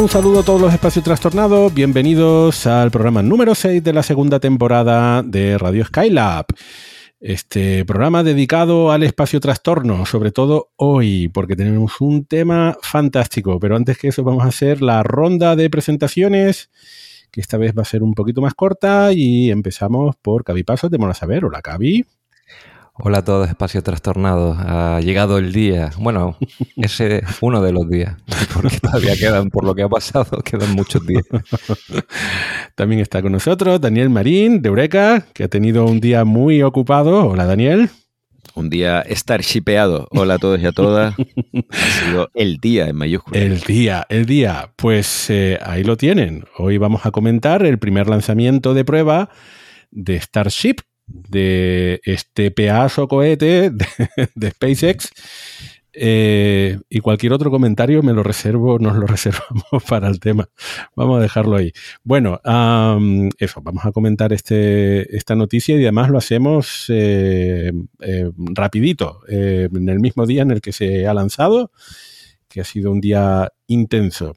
Un saludo a todos los espacios trastornados. Bienvenidos al programa número 6 de la segunda temporada de Radio Skylab. Este programa dedicado al espacio trastorno, sobre todo hoy, porque tenemos un tema fantástico. Pero antes que eso, vamos a hacer la ronda de presentaciones, que esta vez va a ser un poquito más corta. Y empezamos por Cavi Pasos de Mola Saber. Hola, Cavi. Hola a todos, espacio trastornado. Ha llegado el día. Bueno, ese uno de los días, porque todavía quedan, por lo que ha pasado, quedan muchos días. También está con nosotros Daniel Marín de Eureka, que ha tenido un día muy ocupado. Hola, Daniel. Un día starshipeado. Hola a todos y a todas. ha sido el día en mayúsculas. El día, el día. Pues eh, ahí lo tienen. Hoy vamos a comentar el primer lanzamiento de prueba de Starship, de este pedazo cohete de, de SpaceX. Eh, y cualquier otro comentario me lo reservo, nos lo reservamos para el tema. Vamos a dejarlo ahí. Bueno, um, eso, vamos a comentar este, esta noticia y además lo hacemos eh, eh, rapidito, en el mismo día en el que se ha lanzado, que ha sido un día intenso.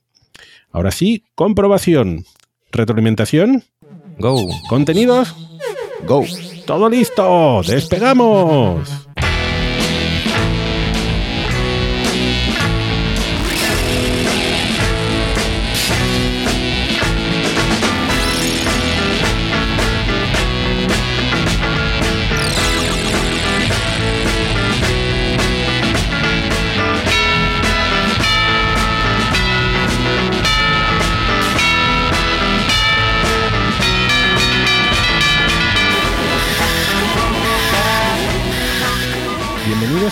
Ahora sí, comprobación, retroalimentación. Go. Contenidos. Go. Todo listo, despegamos.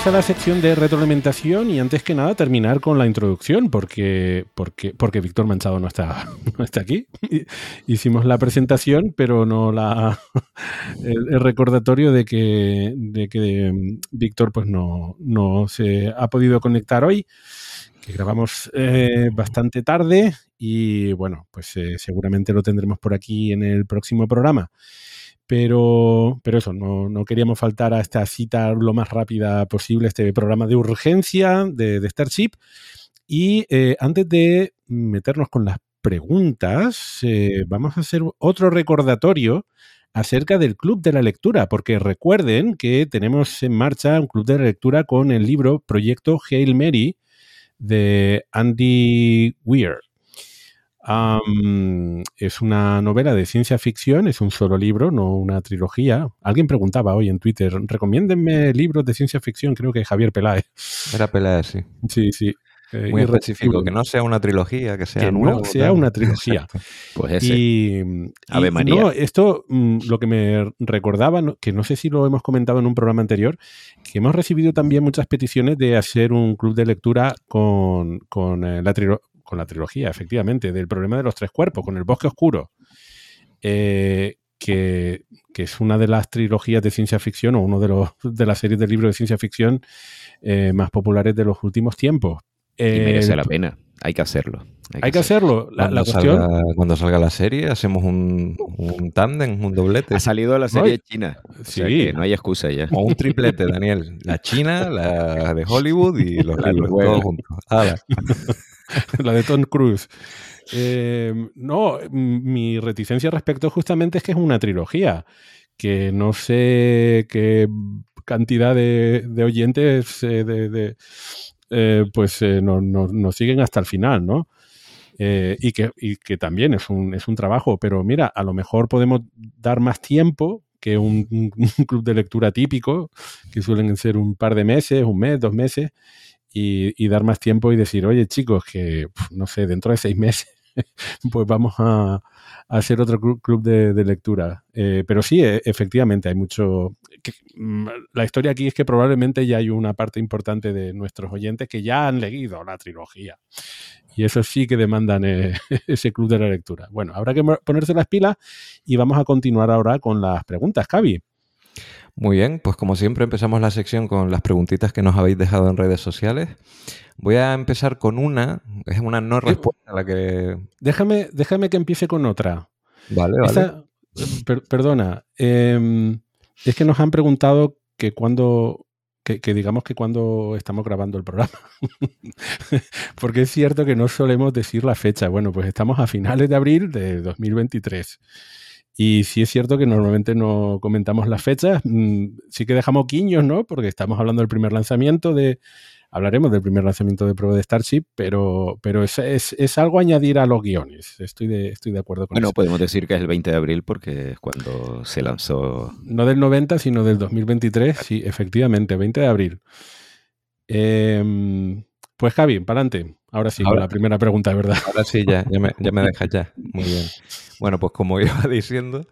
A la sección de retroalimentación y antes que nada terminar con la introducción porque, porque, porque Víctor Manchado no está, no está aquí. Hicimos la presentación, pero no la el, recordatorio de que, de que Víctor pues no, no se ha podido conectar hoy, que grabamos eh, bastante tarde y bueno, pues eh, seguramente lo tendremos por aquí en el próximo programa. Pero, pero eso, no, queríamos faltar a esta cita lo más rápida posible, este programa de urgencia de, de Starship. Y eh, antes de meternos con las preguntas, eh, vamos a hacer otro recordatorio acerca del Club de la Lectura, porque recuerden que tenemos en marcha un Club de la Lectura con el libro Proyecto Hail Mary de Andy Weir. Um, es una novela de ciencia ficción, es un solo libro, no una trilogía. Alguien preguntaba hoy en Twitter, recomiéndenme libros de ciencia ficción, creo que Javier Peláez. Era Peláez, sí. Sí, sí. Eh, Muy específico, que no sea una trilogía, que sea que nuevo, no sea tal. una trilogía. Pues ese. Y, Ave y María. No, esto mm, lo que me recordaba, que no sé si lo hemos comentado en un programa anterior, que hemos recibido también muchas peticiones de hacer un club de lectura con, con, eh, la, con la trilogía, efectivamente, del problema de los tres cuerpos, con el bosque oscuro. Eh, que, que es una de las trilogías de ciencia ficción o uno de, los, de las series de libros de ciencia ficción eh, más populares de los últimos tiempos. Y merece El- la pena. Hay que hacerlo. hay que hacerlo. La, Cuando, la cuestión. salga, cuando salga la serie, hacemos un, un tándem, un doblete. Ha salido la serie Ay. china. O sea Sí. que no hay excusa ya. O un triplete, Daniel. La China, la de Hollywood y los La todos juntos. La de Tom Cruise. Eh, no, mi reticencia respecto justamente es que es una trilogía, que no sé qué cantidad de, de oyentes eh, de, de, eh, pues eh, no- no- nos siguen hasta el final, ¿no? Eh, y, que, y, que, también es un, es un trabajo, pero mira, a lo mejor podemos dar más tiempo que un, club de lectura típico, que suelen ser un par de meses, un mes, dos meses, y, dar más tiempo y decir, oye chicos, que no sé, dentro de seis meses, pues vamos a, hacer otro club de, de lectura. Pero sí, e, efectivamente, hay mucho... Que, mm, la historia aquí es que probablemente ya hay una parte importante de nuestros oyentes que ya han leído la trilogía. Y eso sí que demandan eh, ese club de la lectura. Bueno, habrá que ponerse las pilas y vamos a continuar ahora con las preguntas, Cavi. Muy bien, pues como siempre empezamos la sección con las preguntitas que nos habéis dejado en redes sociales. Voy a empezar con una, es una no respuesta a la que... Déjame, déjame que empiece con otra. Vale, vale. Esta, per, perdona, eh, es que nos han preguntado que cuando, que, digamos que cuando estamos grabando el programa. Porque es cierto que no solemos decir la fecha. Bueno, pues estamos a finales de abril de 2023. Y sí es cierto que normalmente no comentamos las fechas, mm, sí que dejamos guiños, ¿no? Porque estamos hablando del primer lanzamiento de... Hablaremos del primer lanzamiento de prueba de Starship, pero, pero es, es, es algo a añadir a los guiones. Estoy de, estoy de acuerdo con bueno, eso. podemos decir que es el 20 de abril porque es cuando se lanzó. No del 90, sino del 2023. Sí, efectivamente, 20 de abril. Eh, pues Javi, para adelante. Ahora sí, ahora, la primera pregunta, ¿verdad? Ahora sí, ya, ya me, ya me dejas ya. Muy bien. Bueno, pues como iba diciendo,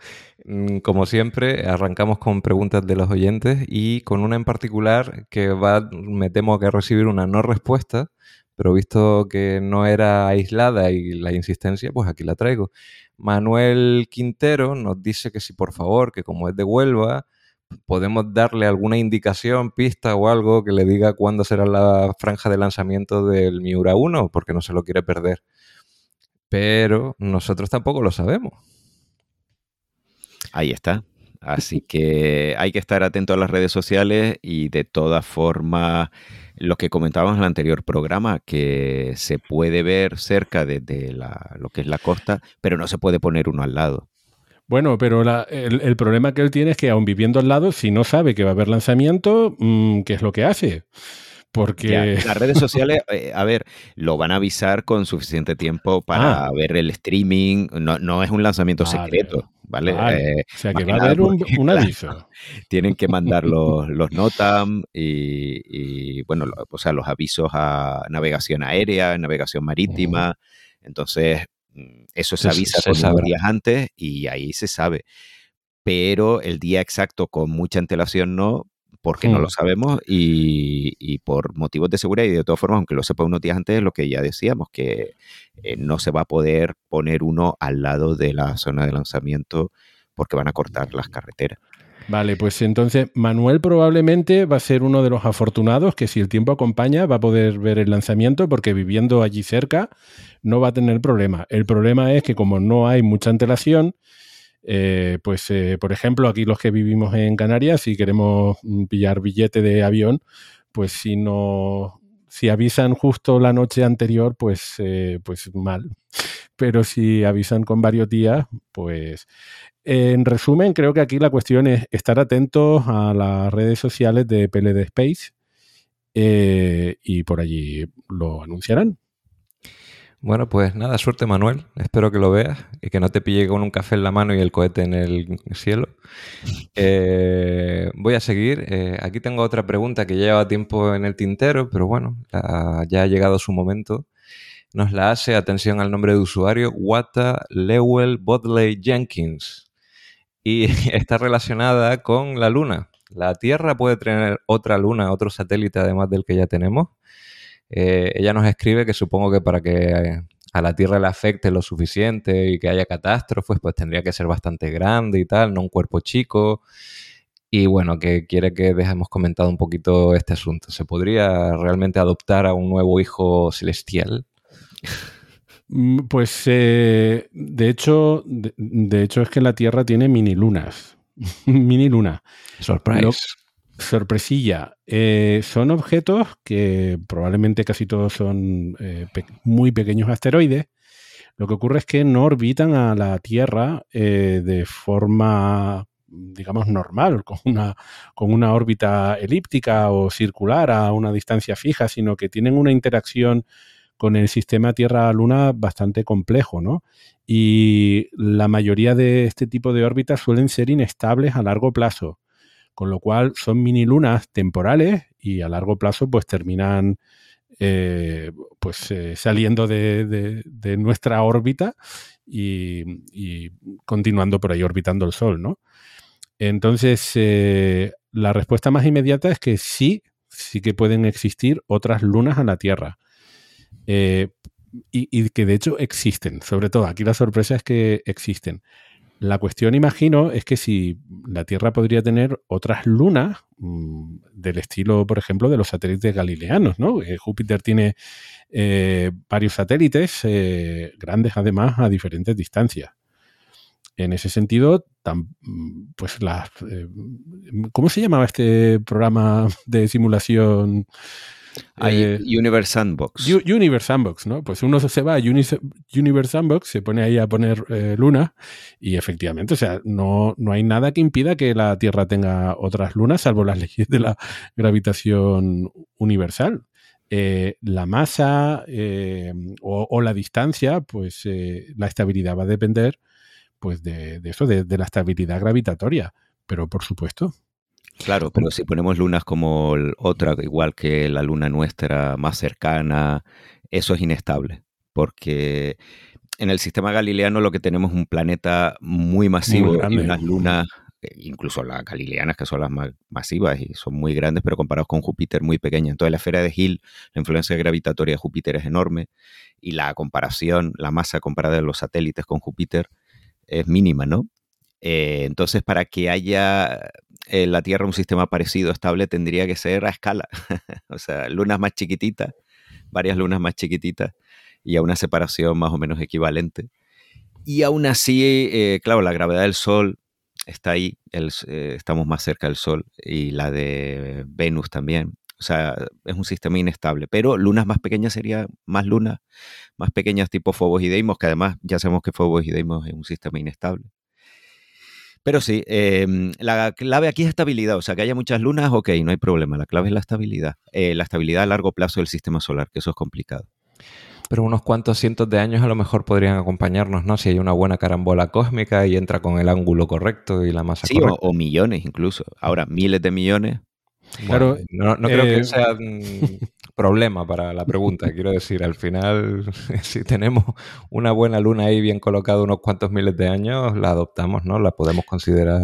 mm, como siempre, arrancamos con preguntas de los oyentes y con una en particular que va, me temo que recibir una no respuesta, pero visto que no era aislada y la insistencia, pues aquí la traigo. Manuel Quintero nos dice que si por favor, que como es de Huelva, podemos darle alguna indicación, pista o algo que le diga cuándo será la franja de lanzamiento del Miura 1, porque no se lo quiere perder. Pero nosotros tampoco lo sabemos. Ahí está. Así que hay que estar atento a las redes sociales y de todas formas, lo que comentábamos en el anterior programa, que se puede ver cerca de, lo que es la costa, pero no se puede poner uno al lado. Bueno, pero la, el, el, problema que él tiene es que aun viviendo al lado, si no sabe que va a haber lanzamiento, mmm, ¿qué es lo que hace? Porque ya, las redes sociales, eh, a ver, lo van a avisar con suficiente tiempo para ah. ver el streaming. No, no, es un lanzamiento vale. secreto, ¿vale? vale. Eh, o sea que va a haber un, un aviso. Tienen que mandar los, los NOTAM y, y, bueno, o sea, los avisos a navegación aérea, navegación marítima. Uh. Entonces, eso se avisa se, se con días antes y ahí se sabe. Pero el día exacto con mucha antelación no, porque mm. no lo sabemos y, y, por motivos de seguridad y de todas formas, aunque lo sepa unos días antes, lo que ya decíamos, que eh, no se va a poder poner uno al lado de la zona de lanzamiento porque van a cortar las carreteras. Vale, pues entonces Manuel probablemente va a ser uno de los afortunados que si el tiempo acompaña va a poder ver el lanzamiento porque viviendo allí cerca no va a tener problema. El problema es que como no hay mucha antelación, eh, pues eh, por ejemplo aquí los que vivimos en Canarias, si queremos pillar billete de avión, pues si no, si avisan justo la noche anterior, pues, eh, pues mal. Pero si avisan con varios días, pues en resumen, creo que aquí la cuestión es estar atentos a las redes sociales de PLD Space eh, y por allí lo anunciarán. Bueno, pues nada, suerte Manuel. Espero que lo veas y que no te pille con un café en la mano y el cohete en el cielo. Eh, voy a seguir. Eh, aquí tengo otra pregunta que lleva tiempo en el tintero, pero bueno, ya ha llegado su momento. Nos la hace, atención al nombre de usuario, Wata Lewell Bodley Jenkins y está relacionada con la Luna. La Tierra puede tener otra luna, otro satélite además del que ya tenemos. Eh, ella nos escribe que supongo que para que a la Tierra le afecte lo suficiente y que haya catástrofes, pues tendría que ser bastante grande y tal, no un cuerpo chico. Y bueno, que quiere que dejemos comentado un poquito este asunto. ¿Se podría realmente adoptar a un nuevo hijo celestial? Mm, pues eh, de hecho, de, de, hecho es que la Tierra tiene mini lunas. mini luna. Surprise. Lo, sorpresilla. Eh, son objetos que probablemente casi todos son eh, pe muy pequeños asteroides. Lo que ocurre es que no orbitan a la Tierra eh, de forma, digamos, normal, con una, con una órbita elíptica o circular a una distancia fija, sino que tienen una interacción con el sistema Tierra-Luna bastante complejo, ¿no? Y la mayoría de este tipo de órbitas suelen ser inestables a largo plazo, con lo cual son mini lunas temporales y a largo plazo pues terminan eh, pues eh, saliendo de, nuestra órbita y, continuando por ahí orbitando el Sol, ¿no? Entonces, eh, la respuesta más inmediata es que sí, sí que pueden existir otras lunas a la Tierra. Y, y, que de hecho existen, sobre todo aquí la sorpresa es que existen. La cuestión, imagino, es que si la Tierra podría tener otras lunas mm, del estilo, por ejemplo, de los satélites galileanos, ¿no? Eh, Júpiter tiene eh, varios satélites, eh, grandes además, a diferentes distancias. En ese sentido, pues las... ¿Cómo se llamaba este programa de simulación? Hay eh, Universe Sandbox. Universe Sandbox, ¿no? Pues uno se va a Universe Sandbox, se pone ahí a poner eh, luna y efectivamente, o sea, no, no hay nada que impida que la Tierra tenga otras lunas, salvo las leyes de la gravitación universal. Eh, la masa o, la distancia, pues la estabilidad va a depender pues de, eso, de la estabilidad gravitatoria. Pero por supuesto, Claro, pero si ponemos lunas como otra, igual que la luna nuestra más cercana, eso es inestable, porque en el sistema galileano lo que tenemos es un planeta muy masivo y unas lunas, incluso las galileanas que son las más masivas y son muy grandes, pero comparados con Júpiter muy pequeñas. Entonces la esfera de Hill, la influencia gravitatoria de Júpiter es enorme y la comparación, la masa comparada de los satélites con Júpiter es mínima, ¿no? Eh, entonces, para que haya en eh, la Tierra un sistema parecido, estable, tendría que ser a escala. o sea, lunas más chiquititas, varias lunas más chiquititas y a una separación más o menos equivalente. Y aún así, eh, claro, la gravedad del Sol está ahí, estamos más cerca del Sol y la de Venus también. O sea, es un sistema inestable. Pero lunas más pequeñas sería más lunas, más pequeñas tipo Phobos y Deimos, que además ya sabemos que Phobos y Deimos es un sistema inestable. Pero sí, em, la clave aquí es estabilidad, o sea, que haya muchas lunas, ok, no hay problema, la clave es la estabilidad, eh, la estabilidad a largo plazo del sistema solar, que eso es complicado. Pero unos cuantos cientos de años a lo mejor podrían acompañarnos, ¿no? Si hay una buena carambola cósmica y entra con el ángulo correcto y la masa sí, correcta. O, o millones incluso. Ahora, miles de millones, Claro, no, creo que eh, sea problema para la pregunta. Quiero decir, al final, si tenemos una buena luna ahí bien colocada unos cuantos miles de años, la adoptamos, ¿no? La podemos considerar.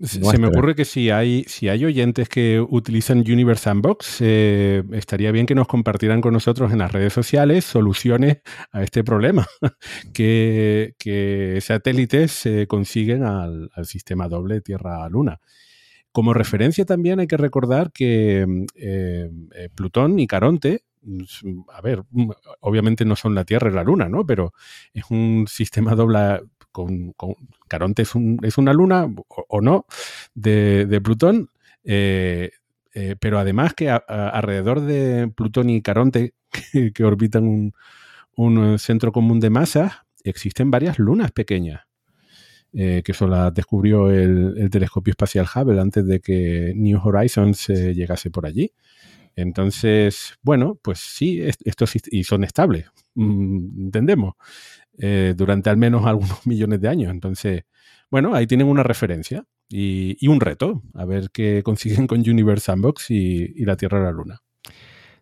Se me ocurre que si hay, si hay oyentes que utilizan Universe Sandbox, eh, estaría bien que nos compartieran con nosotros en las redes sociales soluciones a este problema, que, satélites se consiguen al, al sistema doble Tierra-Luna. Como referencia también hay que recordar que mm, eh, eh, Plutón y Caronte, a ver, mm, obviamente no son la Tierra y la Luna, ¿no? Pero es un sistema doble con, Caronte es, una luna o, no de, Plutón, eh, pero además que alrededor de Plutón y Caronte, que, orbitan un, un, centro común de masa, existen varias lunas pequeñas. Eh, que eso la descubrió el, telescopio espacial Hubble antes de que New Horizons llegase por allí. Entonces, bueno, pues sí, estos y son estables, mm, entendemos, eh, durante al menos algunos millones de años. Entonces, bueno, ahí tienen una referencia y, un reto, a ver qué consiguen con Universe Sandbox y, y la Tierra y la Luna.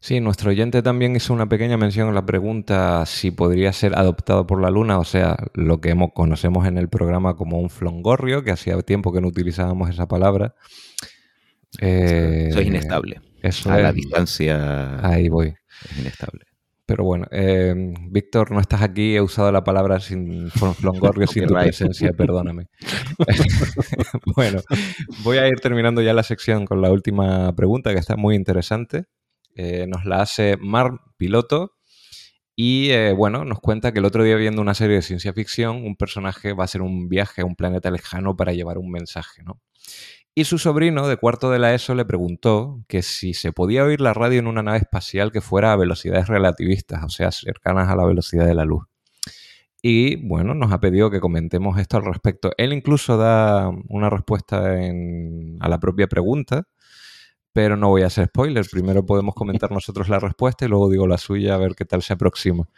Sí, nuestro oyente también hizo una pequeña mención en la pregunta si podría ser adoptado por la Luna, o sea, lo que hemos, conocemos en el programa como un flongorrio, que hacía tiempo que no utilizábamos esa palabra. eso es inestable. Eso a la distancia. Ahí voy. Es inestable. Pero bueno, eh, Víctor, no estás aquí, he usado la palabra sin flongorrio sin tu presencia, perdóname. bueno, voy a ir terminando ya la sección con la última pregunta, que está muy interesante. Eh, nos la hace Mar Piloto. Y eh, bueno, nos cuenta que el otro día viendo una serie de ciencia ficción, un personaje va a hacer un viaje a un planeta lejano para llevar un mensaje, ¿no? Y su sobrino de cuarto de la ESO le preguntó que si se podía oír la radio en una nave espacial que fuera a velocidades relativistas, o sea, cercanas a la velocidad de la luz. Y bueno, nos ha pedido que comentemos esto al respecto. Él incluso da una respuesta a la propia pregunta, pero no voy a hacer spoiler. Primero podemos comentar nosotros la respuesta y luego digo la suya a ver qué tal se aproxima.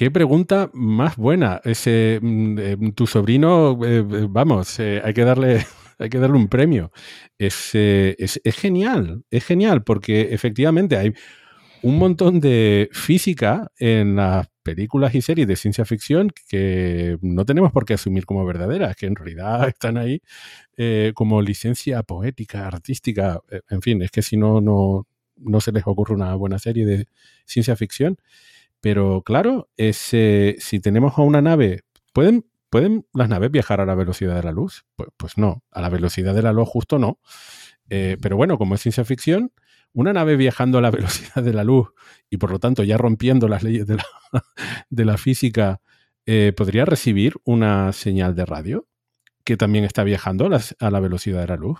Qué pregunta más buena. Ese, mm, eh, tu sobrino, eh, eh, vamos, hay, que darle, hay que darle un premio. Es, es, genial, es genial, porque efectivamente hay un montón de física en las películas y series de ciencia ficción que no tenemos por qué asumir como verdaderas, que en realidad están ahí como licencia poética, artística, en fin, es que si no, no, no se les ocurre una buena serie de ciencia ficción. Pero claro, si tenemos a una nave, ¿pueden, ¿pueden las naves viajar a la velocidad de la luz? Pues, pues no, a la velocidad de la luz justo no. Eh, pero bueno, como es ciencia ficción, una nave viajando a la velocidad de la luz y por lo tanto ya rompiendo las leyes de la, de la física, eh, podría recibir una señal de radio que también está viajando a la, velocidad de la luz.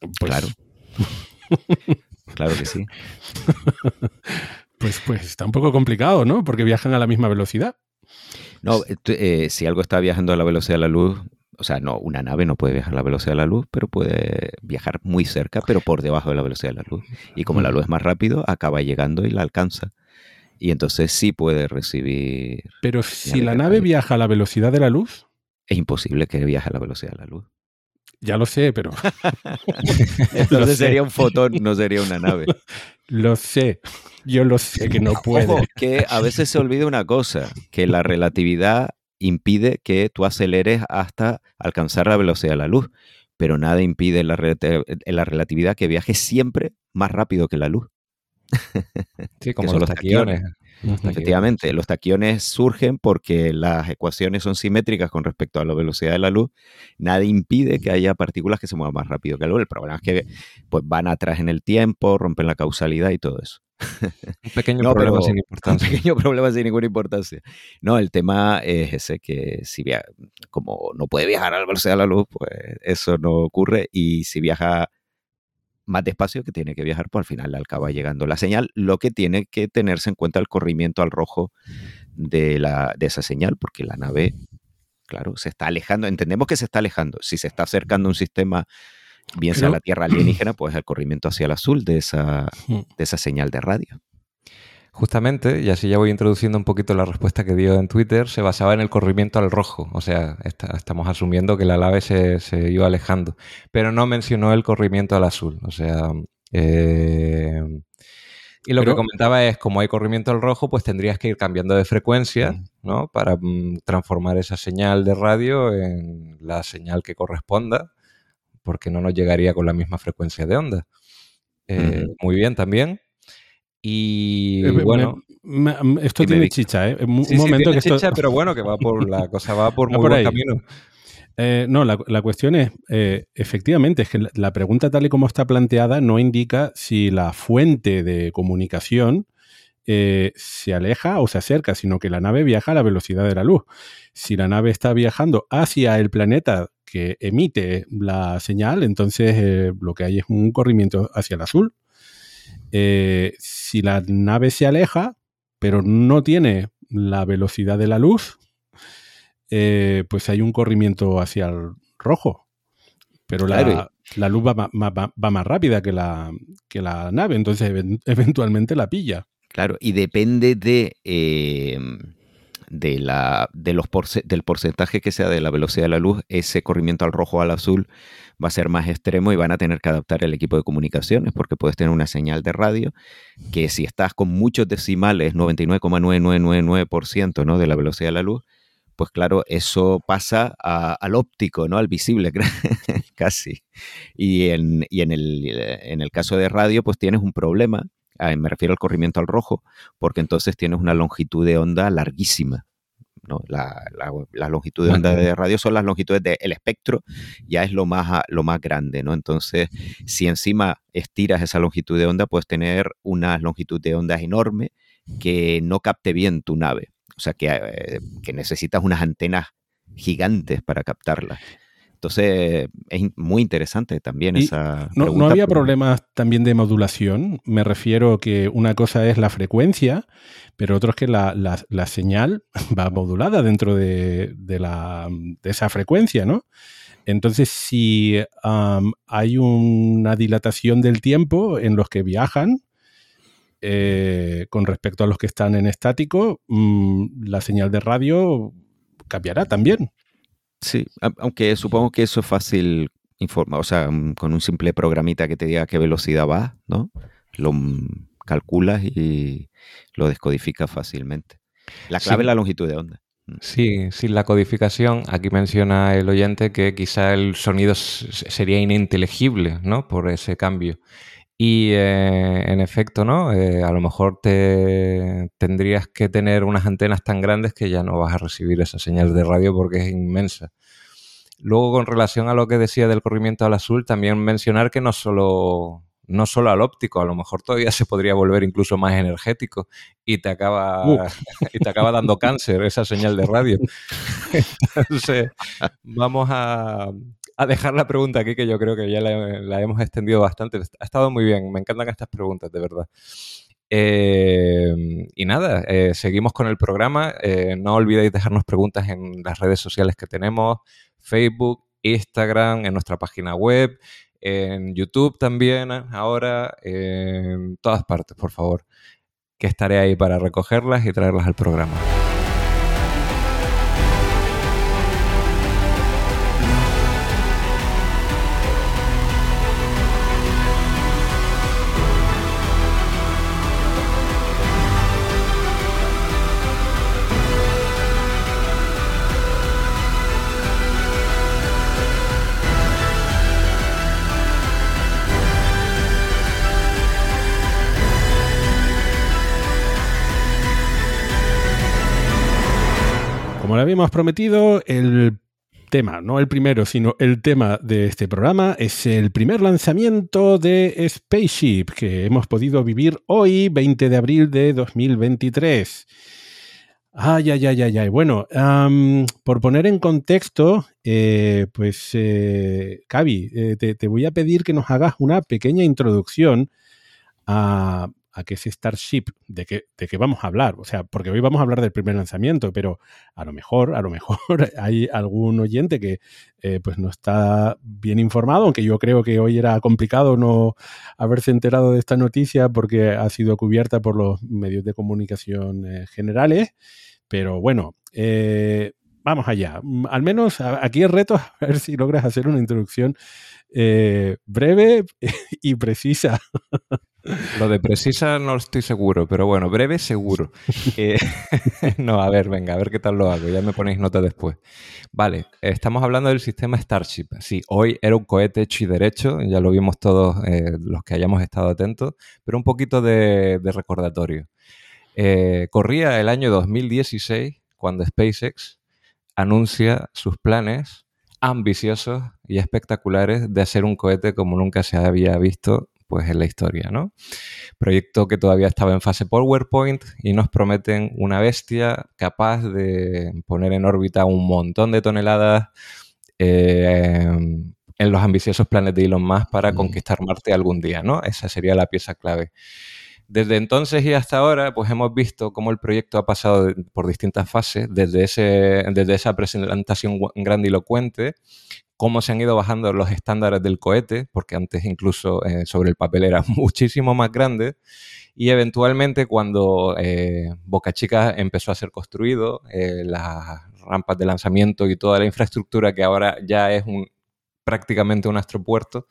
Pues claro. claro que sí. Pues, pues está un poco complicado, ¿no? Porque viajan a la misma velocidad. No, eh, eh, si algo está viajando a la velocidad de la luz, o sea, no, una nave no puede viajar a la velocidad de la luz, pero puede viajar muy cerca, pero por debajo de la velocidad de la luz. Y como la luz es más rápido, acaba llegando y la alcanza. Y entonces sí puede recibir. Pero si la nave viaja a la velocidad de la luz. Es imposible que viaje a la velocidad de la luz. Ya lo sé, pero. Entonces sería un fotón, no sería una nave. Lo sé. Yo lo sé que no puede. que a veces se olvida una cosa, que la relatividad impide que tú aceleres hasta alcanzar la velocidad de la luz, pero nada impide la, la relatividad que viaje siempre más rápido que la luz. Sí, como los taquiones. Efectivamente, los taquiones surgen porque las ecuaciones son simétricas con respecto a la velocidad de la luz. Nada impide que haya partículas que se muevan más rápido que la luz. El problema es que pues, van atrás en el tiempo, rompen la causalidad y todo eso. Un pequeño problema sin importancia. Un pequeño problema sin ninguna importancia. No, el tema es ese que si via como no puede viajar a la velocidad de la luz, pues eso no ocurre. Y si viaja más despacio que tiene que viajar, pues al final le acaba llegando la señal, lo que tiene que tenerse en cuenta el corrimiento al rojo de, la, de esa señal, porque la nave, claro, se está alejando, entendemos que se está alejando, si se está acercando a un sistema, bien sea la Tierra alienígena, pues el corrimiento hacia el azul de esa, de esa señal de radio. Justamente, y así ya voy introduciendo un poquito la respuesta que dio en Twitter, se basaba en el corrimiento al rojo. O sea, estamos asumiendo que la nave se, iba alejando. Pero no mencionó el corrimiento al azul. O sea. Eh, y lo que comentaba es, como hay corrimiento al rojo, pues tendrías que ir cambiando de frecuencia, ¿no? Para mm, transformar esa señal de radio en la señal que corresponda, porque no nos llegaría con la misma frecuencia de onda. Eh, muy bien también. Y eh, bueno. esto tiene chicha, ¿eh? Un momento que chicha, pero bueno, que va por la cosa va por muy buen camino. Eh, no, la, cuestión es, eh, efectivamente, es que la, pregunta tal y como está planteada no indica si la fuente de comunicación se aleja o se acerca, sino que la nave viaja a la velocidad de la luz. Si la nave está viajando hacia el planeta que emite la señal, entonces lo que hay es un corrimiento hacia el azul. Eh, si la nave se aleja, pero no tiene la velocidad de la luz, eh, pues hay un corrimiento hacia el rojo. Pero la, luz va, más rápida que la, que la nave, entonces eventualmente la pilla. Claro, y depende de, eh, de la, de los del porcentaje que sea de la velocidad de la luz, ese corrimiento al rojo o al azul va a ser más extremo y van a tener que adaptar el equipo de comunicaciones porque puedes tener una señal de radio que si estás con muchos decimales, 99,9999% ¿no? de la velocidad de la luz, pues claro, eso pasa al óptico, ¿no? Al visible, casi. Y, en, en, el, en el caso de radio, pues tienes un problema, me refiero al corrimiento al rojo, porque entonces tienes una longitud de onda larguísima. La, longitud de onda de radio son las longitudes del espectro, ya es lo más, lo más grande, ¿no? Entonces, si encima estiras esa longitud de onda, puedes tener una longitud de onda enorme que no capte bien tu nave. O sea, que, eh, que necesitas unas antenas gigantes para captarla. Entonces, es muy interesante también esa. No, no había problemas también de modulación. Me refiero que una cosa es la frecuencia, pero otro es que la, señal va modulada dentro de, la, de esa frecuencia, ¿no? Entonces, si hay una dilatación del tiempo en los que viajan, eh, con respecto a los que están en estático, mm, la señal de radio cambiará también. Sí, aunque supongo que eso es fácil informar, o sea, mm, con un simple programita que te diga qué velocidad va, ¿no? Lo mm, calculas y lo descodificas fácilmente. La clave es la longitud de onda. Sí, sin la codificación, aquí menciona el oyente que quizá el sonido sería ininteligible, ¿no? Por ese cambio. Y eh, en efecto, ¿no? Eh, a lo mejor te tendrías que tener unas antenas tan grandes que ya no vas a recibir esa señal de radio porque es inmensa. Luego, con relación a lo que decía del corrimiento al azul, también mencionar que no solo, no solo al óptico, a lo mejor todavía se podría volver incluso más energético y te acaba, y te acaba dando cáncer esa señal de radio. Entonces, vamos a, a dejar la pregunta aquí, que yo creo que ya la, hemos extendido bastante. Ha estado muy bien, me encantan estas preguntas, de verdad. Eh, y nada, eh, seguimos con el programa. Eh, no olvidéis dejarnos preguntas en las redes sociales que tenemos, Facebook, Instagram, en nuestra página web, en YouTube también, ahora, en todas partes, por favor, que estaré ahí para recogerlas y traerlas al programa. Como le habíamos prometido, el tema, no el primero, sino el tema de este programa es el primer lanzamiento de Spaceship que hemos podido vivir hoy, 20 de abril de 2023. Ay, ay, ay, ay, ay. Bueno, por poner en contexto, eh, pues, eh, eh te, voy a pedir que nos hagas una pequeña introducción a, a que Starship, de qué de que vamos a hablar, o sea, porque hoy vamos a hablar del primer lanzamiento, pero a lo mejor, a lo mejor hay algún oyente que eh, pues no está bien informado, aunque yo creo que hoy era complicado no haberse enterado de esta noticia porque ha sido cubierta por los medios de comunicación eh, generales, pero bueno, eh, vamos allá. Mm, al menos aquí el reto a ver si logras hacer una introducción breve y precisa Lo de precisa no estoy seguro, pero bueno, breve seguro. Eh, no, a ver, venga, a ver qué tal lo hago. Ya me ponéis nota después. Vale, estamos hablando del sistema Starship. Sí, hoy era un cohete hecho y derecho, ya lo vimos todos eh, los que hayamos estado atentos, pero un poquito de, recordatorio. Eh, corría el año 2016 cuando SpaceX anuncia sus planes ambiciosos y espectaculares de hacer un cohete como nunca se había visto pues en la historia, ¿no? Proyecto que todavía estaba en fase PowerPoint y nos prometen una bestia capaz de poner en órbita un montón de toneladas eh, en los ambiciosos planes de Elon Musk para conquistar Marte algún día, ¿no? Esa sería la pieza clave. Desde entonces y hasta ahora, pues hemos visto cómo el proyecto ha pasado por distintas fases, desde, ese, desde esa presentación grandilocuente cómo se han ido bajando los estándares del cohete, porque antes incluso eh, sobre el papel era muchísimo más grande, y eventualmente cuando eh, Boca Chica empezó a ser construido, eh, las rampas de lanzamiento y toda la infraestructura que ahora ya es un, prácticamente un astropuerto,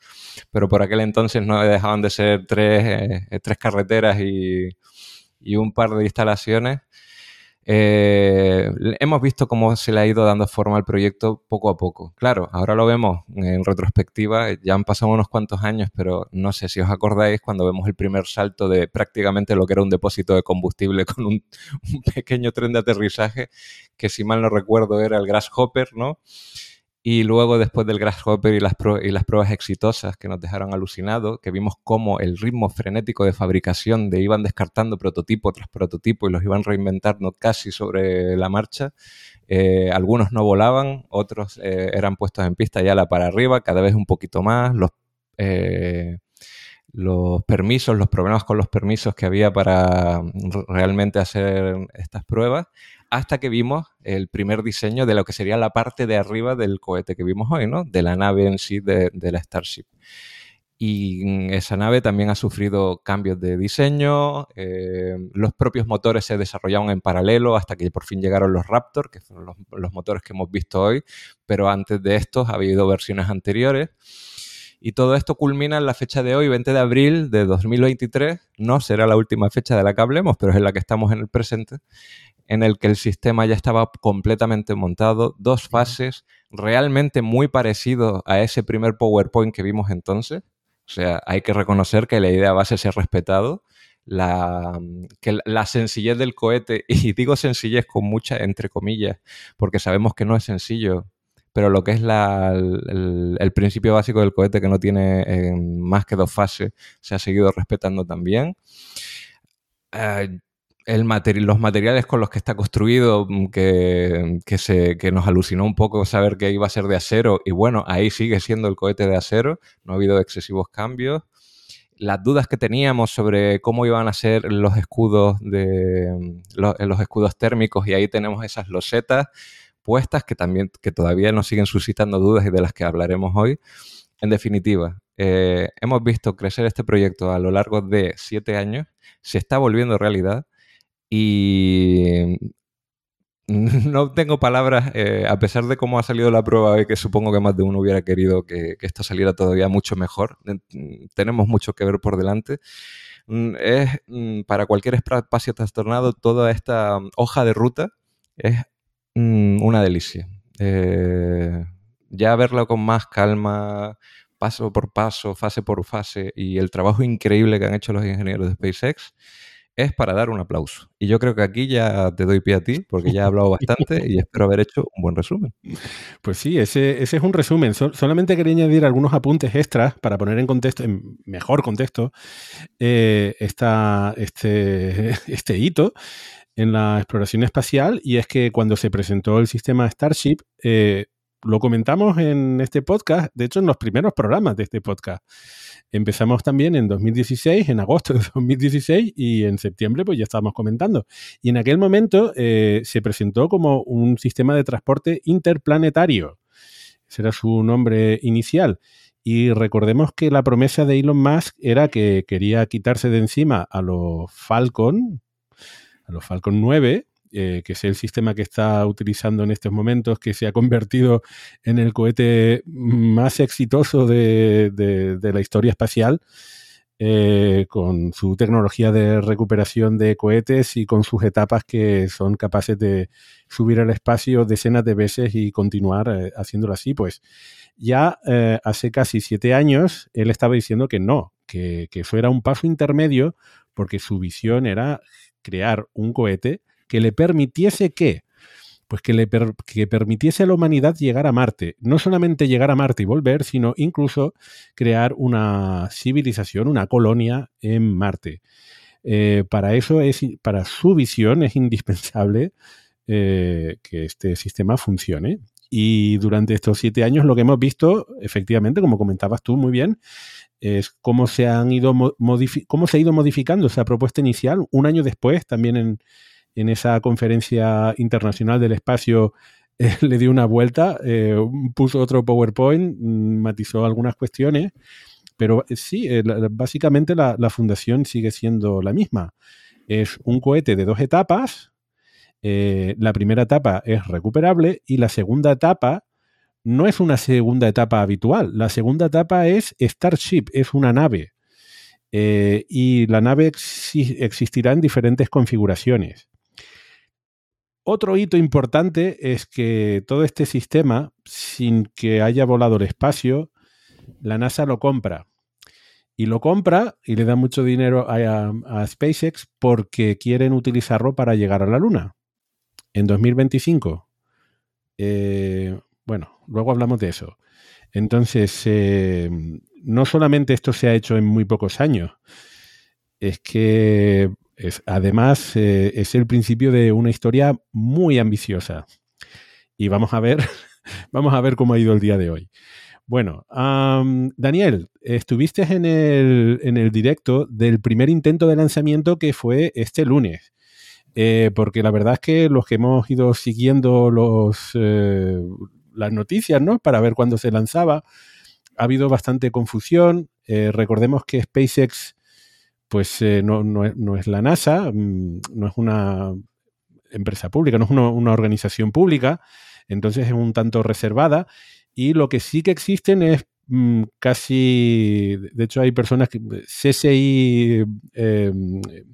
pero por aquel entonces no dejaban de ser tres, tres carreteras y, y un par de instalaciones, eh, hemos visto cómo se le ha ido dando forma al proyecto poco a poco. Claro, ahora lo vemos en retrospectiva, ya han pasado unos cuantos años, pero no sé si os acordáis cuando vemos el primer salto de prácticamente lo que era un depósito de combustible con un pequeño tren de aterrizaje, que si mal no recuerdo era el Grasshopper, ¿no? Y luego, después del Grasshopper y las, y las pruebas exitosas que nos dejaron alucinados, que vimos cómo el ritmo frenético de fabricación de iban descartando prototipo tras prototipo y los iban reinventando casi sobre la marcha. Eh, algunos no volaban, otros eh, eran puestos en pista ya la para arriba, cada vez un poquito más. Los, eh, los permisos, los problemas con los permisos que había para realmente hacer estas pruebas hasta que vimos el primer diseño de lo que sería la parte de arriba del cohete que vimos hoy, ¿no? De la nave en sí de, la Starship. Y esa nave también ha sufrido cambios de diseño, eh, los propios motores se desarrollaron en paralelo hasta que por fin llegaron los Raptor, que son los, los motores que hemos visto hoy, pero antes de estos ha habido versiones anteriores. Y todo esto culmina en la fecha de hoy, 20 de abril de 2023. No será la última fecha de la que hablemos, pero es en la que estamos en el presente, en el que el sistema ya estaba completamente montado, dos fases, realmente muy parecido a ese primer PowerPoint que vimos entonces. O sea, hay que reconocer que la idea base se ha respetado. La, que la sencillez del cohete, y digo sencillez con mucha entre comillas, porque sabemos que no es sencillo pero lo que es el, principio básico del cohete que no tiene eh, más que dos fases se ha seguido respetando también. Eh, el los materiales con los que está construido, mm, que, se, que nos alucinó un poco saber que iba a ser de acero, y bueno, ahí sigue siendo el cohete de acero, no ha habido excesivos cambios. Las dudas que teníamos sobre cómo iban a ser los escudos de mm, los escudos térmicos, y ahí tenemos esas losetas puestas que también que todavía nos siguen suscitando dudas y de las que hablaremos hoy. En definitiva, eh, hemos visto crecer este proyecto a lo largo de siete años, se está volviendo realidad y no tengo palabras, eh, a pesar de cómo ha salido la prueba y que supongo que más de uno hubiera querido que, que, esto saliera todavía mucho mejor. Tenemos mucho que ver por delante. Mm, es mm, para cualquier espacio trastornado, toda esta hoja de ruta es Mm, una delicia. Eh, ya verlo con más calma, paso por paso, fase por fase, y el trabajo increíble que han hecho los ingenieros de SpaceX es para dar un aplauso. Y yo creo que aquí ya te doy pie a ti, porque ya he hablado bastante y espero haber hecho un buen resumen. Pues sí, ese, es un resumen. solamente quería añadir algunos apuntes extras para poner en contexto, en mejor contexto, eh, esta, este, este hito en la exploración espacial y es que cuando se presentó el sistema Starship, eh, lo comentamos en este podcast, de hecho en los primeros programas de este podcast. Empezamos también en 2016, en agosto de 2016 y en septiembre pues ya estábamos comentando. Y en aquel momento eh, se presentó como un sistema de transporte interplanetario. Ese era su nombre inicial. Y recordemos que la promesa de Elon Musk era que quería quitarse de encima a los Falcon, los Falcon 9, eh, que es el sistema que está utilizando en estos momentos, que se ha convertido en el cohete más exitoso de, la historia espacial, eh, con su tecnología de recuperación de cohetes y con sus etapas que son capaces de subir al espacio decenas de veces y continuar eh, haciéndolo así, pues ya hace casi siete años él estaba diciendo que no, que, que eso era un paso intermedio porque su visión era crear un cohete que le permitiese que pues que le que permitiese a la humanidad llegar a Marte. No solamente llegar a Marte y volver, sino incluso crear una civilización, una colonia en Marte. Eh, para eso es, para su visión es indispensable eh, que este sistema funcione. Y durante estos siete años lo que hemos visto, efectivamente, como comentabas tú muy bien, es cómo se, han ido cómo se ha ido modificando esa propuesta inicial. Un año después, también en, en esa conferencia internacional del espacio, eh, le dio una vuelta, eh, puso otro PowerPoint, mm, matizó algunas cuestiones, pero eh, sí, básicamente la, fundación sigue siendo la misma. Es un cohete de dos etapas. la primera etapa es recuperable y la segunda etapa no es una segunda etapa habitual. La segunda etapa es Starship, es una nave. Y la nave existirá en diferentes configuraciones. Otro hito importante es que todo este sistema, sin que haya volado el espacio, la NASA lo compra. Y lo compra y le da mucho dinero a, SpaceX porque quieren utilizarlo para llegar a la Luna en 2025. Eh, bueno, luego hablamos de eso. Entonces, eh, no solamente esto se ha hecho en muy pocos años, es que además eh, es el principio de una historia muy ambiciosa. Y vamos a ver, vamos a ver cómo ha ido el día de hoy. Bueno, Daniel, estuviste en el, en el directo del primer intento de lanzamiento que fue este lunes. eh, porque la verdad es que los que hemos ido siguiendo los, eh, las noticias, ¿no? Para ver cuándo se lanzaba, ha habido bastante confusión. recordemos que SpaceX, pues no, no, es la NASA, mm, no es una empresa pública, no es una, organización pública, entonces es un tanto reservada. Y lo que sí que existen es mm, casi, de hecho hay personas que, CSI, em, eh,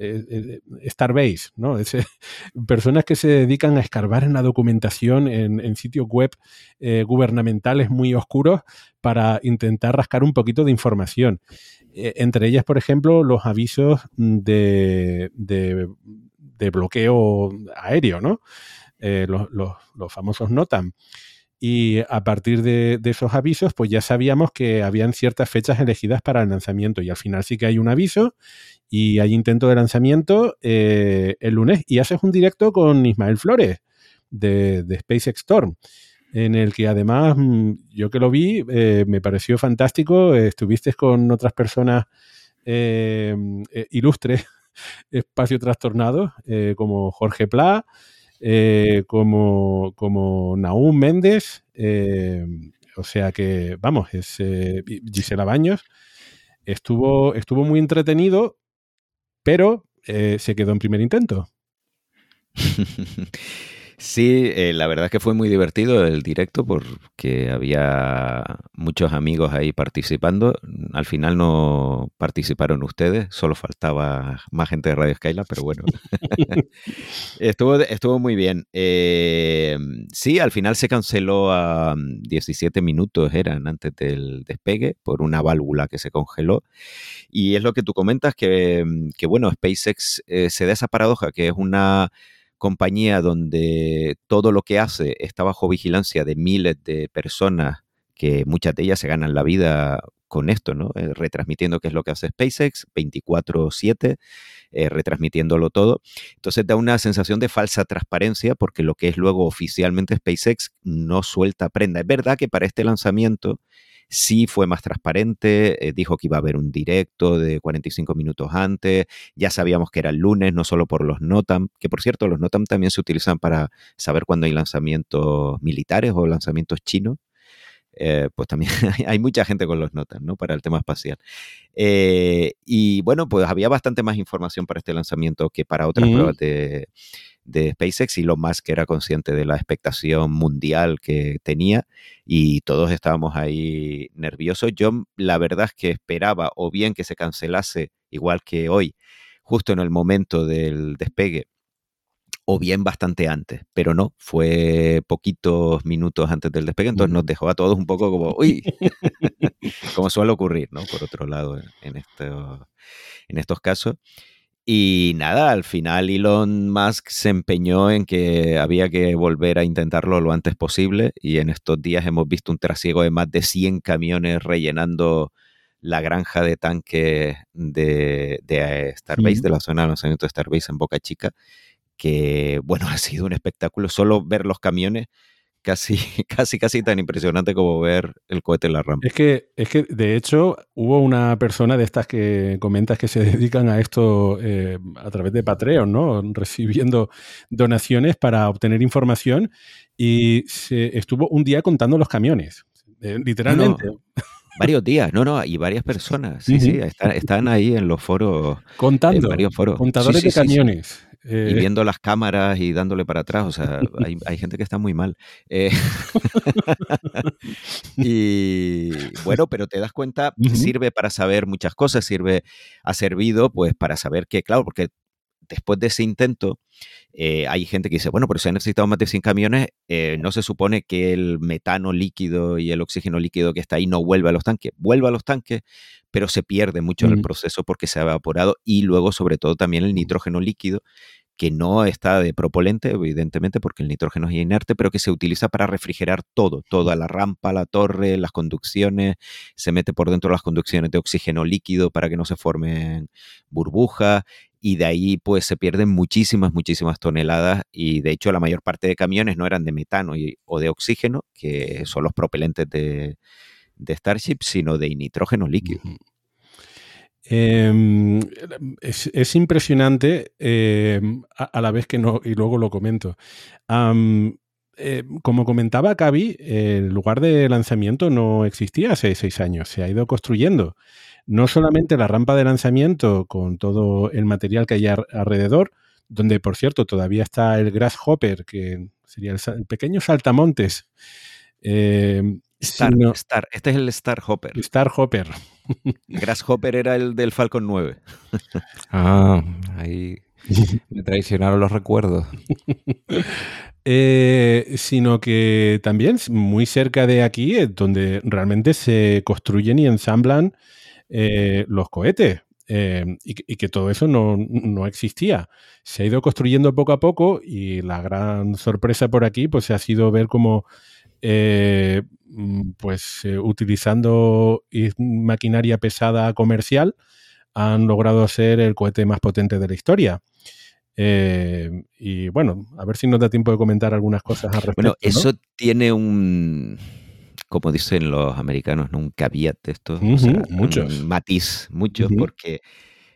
eh, Starbase, ¿no? personas que se dedican a escarbar en la documentación en, sitios web eh, gubernamentales muy oscuros para intentar rascar un poquito de información. entre ellas, por ejemplo, los avisos de, de bloqueo aéreo, ¿no? Eh, los, famosos NOTAM. Y a partir de, esos avisos, pues ya sabíamos que habían ciertas fechas elegidas para el lanzamiento. Y al final sí que hay un aviso y hay intento de lanzamiento eh, el lunes. Y haces un directo con Ismael Flores de, SpaceX Storm, en el que además mm, yo que lo vi eh, me pareció fantástico. Estuviste con otras personas ilustres espacio trastornado, eh, como Jorge Pla, eh, como, como Naúm Méndez, eh, o sea que, vamos, es Gisela Baños. Estuvo, estuvo muy entretenido, pero se quedó en primer intento. Sí, eh, la verdad es que fue muy divertido el directo porque había muchos amigos ahí participando. Al final no participaron ustedes, solo faltaba más gente de Radio Skyla, pero bueno, estuvo, estuvo muy bien. Eh, sí, al final se canceló a 17 minutos, eran antes del despegue, por una válvula que se congeló. Y es lo que tú comentas, que, que bueno, SpaceX eh, se da esa paradoja, que es una compañía donde todo lo que hace está bajo vigilancia de miles de personas que muchas de ellas se ganan la vida con esto, ¿no? Eh, retransmitiendo qué es lo que hace SpaceX 24/7, eh, retransmitiéndolo todo. Entonces da una sensación de falsa transparencia porque lo que es luego oficialmente SpaceX no suelta prenda. Es verdad que para este lanzamiento sí fue más transparente, eh, dijo que iba a haber un directo de 45 minutos antes, ya sabíamos que era el lunes, no solo por los NOTAM, que por cierto los NOTAM también se utilizan para saber cuándo hay lanzamientos militares o lanzamientos chinos. Eh, pues también hay mucha gente con los NOTAM, ¿no? Para el tema espacial. Eh, y bueno, pues había bastante más información para este lanzamiento que para otras pruebas de, de SpaceX y Elon Musk era consciente de la expectación mundial que tenía y todos estábamos ahí nerviosos. Yo la verdad es que esperaba o bien que se cancelase igual que hoy, justo en el momento del despegue, o bien bastante antes, pero no, fue poquitos minutos antes del despegue, entonces nos dejó a todos un poco como, uy, como suele ocurrir, ¿no? Por otro lado, en, en estos casos. Y nada, al final Elon Musk se empeñó en que había que volver a intentarlo lo antes posible y en estos días hemos visto un trasiego de más de 100 camiones rellenando la granja de tanques de, de Starbase, de la zona de lanzamiento de Starbase en Boca Chica, que bueno, ha sido un espectáculo. Solo ver los camiones casi, casi, casi tan impresionante como ver el cohete en la rampa. Es que, es que, de hecho, hubo una persona de estas que comentas que se dedican a esto eh, a través de Patreon, ¿no? Recibiendo donaciones para obtener información y se estuvo un día contando los camiones, eh, literalmente. varios días, no, no, y varias personas, sí, sí, están, ahí en los foros. Contando. varios foros. Contadores de camiones. Y eh, viendo las cámaras y dándole para atrás, o sea, hay, gente que está muy mal. Eh, y bueno, pero te das cuenta, sirve para saber muchas cosas, sirve, ha servido pues para saber que, claro, porque después de ese intento, eh, hay gente que dice, bueno, pero si han necesitado más de 100 camiones, no se supone que el metano líquido y el oxígeno líquido que está ahí no vuelve a los tanques. Vuelve a los tanques, pero se pierde mucho en el proceso porque se ha evaporado y luego sobre todo también el nitrógeno líquido que no está de propolente, evidentemente, porque el nitrógeno es inerte, pero que se utiliza para refrigerar todo, toda la rampa, la torre, las conducciones, se mete por dentro de las conducciones de oxígeno líquido para que no se formen burbujas, y de ahí pues se pierden muchísimas, muchísimas toneladas, y de hecho la mayor parte de camiones no eran de metano o de oxígeno, que son los propelentes de, Starship, sino de nitrógeno líquido. Em, es, impresionante em, a, la vez que no, y luego lo comento. Eh, como comentaba Cavi, el lugar de lanzamiento no existía hace seis años, se ha ido construyendo. No solamente la rampa de lanzamiento con todo el material que hay alrededor, donde por cierto todavía está el Grasshopper, que sería el, pequeño saltamontes. Em, Star, Star, este es el Star Hopper. Star Hopper. Grasshopper era el del Falcon 9. ah, ahí me traicionaron los recuerdos. Eh, sino que también muy cerca de aquí es donde realmente se construyen y ensamblan eh, los cohetes. Eh, y, que todo eso no, no, existía. Se ha ido construyendo poco a poco y la gran sorpresa por aquí pues ha sido ver cómo mm, pues utilizando maquinaria pesada comercial han logrado ser el cohete más potente de la historia. Eh, y bueno, a ver si nos da tiempo de comentar algunas cosas al respecto. Bueno, eso tiene un, como dicen los americanos, ¿no? un caveat esto, muchos. un matiz, muchos, porque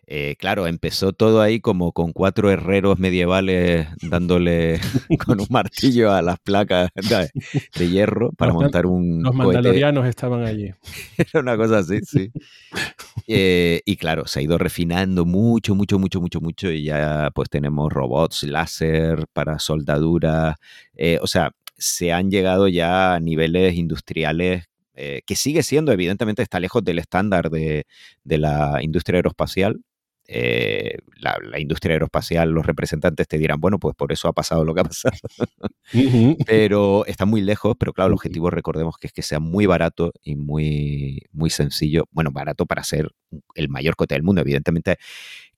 eh, claro, empezó todo ahí como con cuatro herreros medievales dándole con un martillo a las placas de, hierro para montar un. Los mandalorianos estaban allí. Era una cosa así, sí. Eh, y claro, se ha ido refinando mucho, mucho, mucho, mucho, mucho. Y ya pues tenemos robots láser para soldadura. Eh, o sea, se han llegado ya a niveles industriales que sigue siendo, evidentemente, está lejos del estándar de, de la industria aeroespacial, eh, la, industria aeroespacial, los representantes te dirán, bueno, pues por eso ha pasado lo que ha pasado. pero está muy lejos, pero claro, el objetivo recordemos que es que sea muy barato y muy, muy sencillo. Bueno, barato para ser el mayor cote del mundo, evidentemente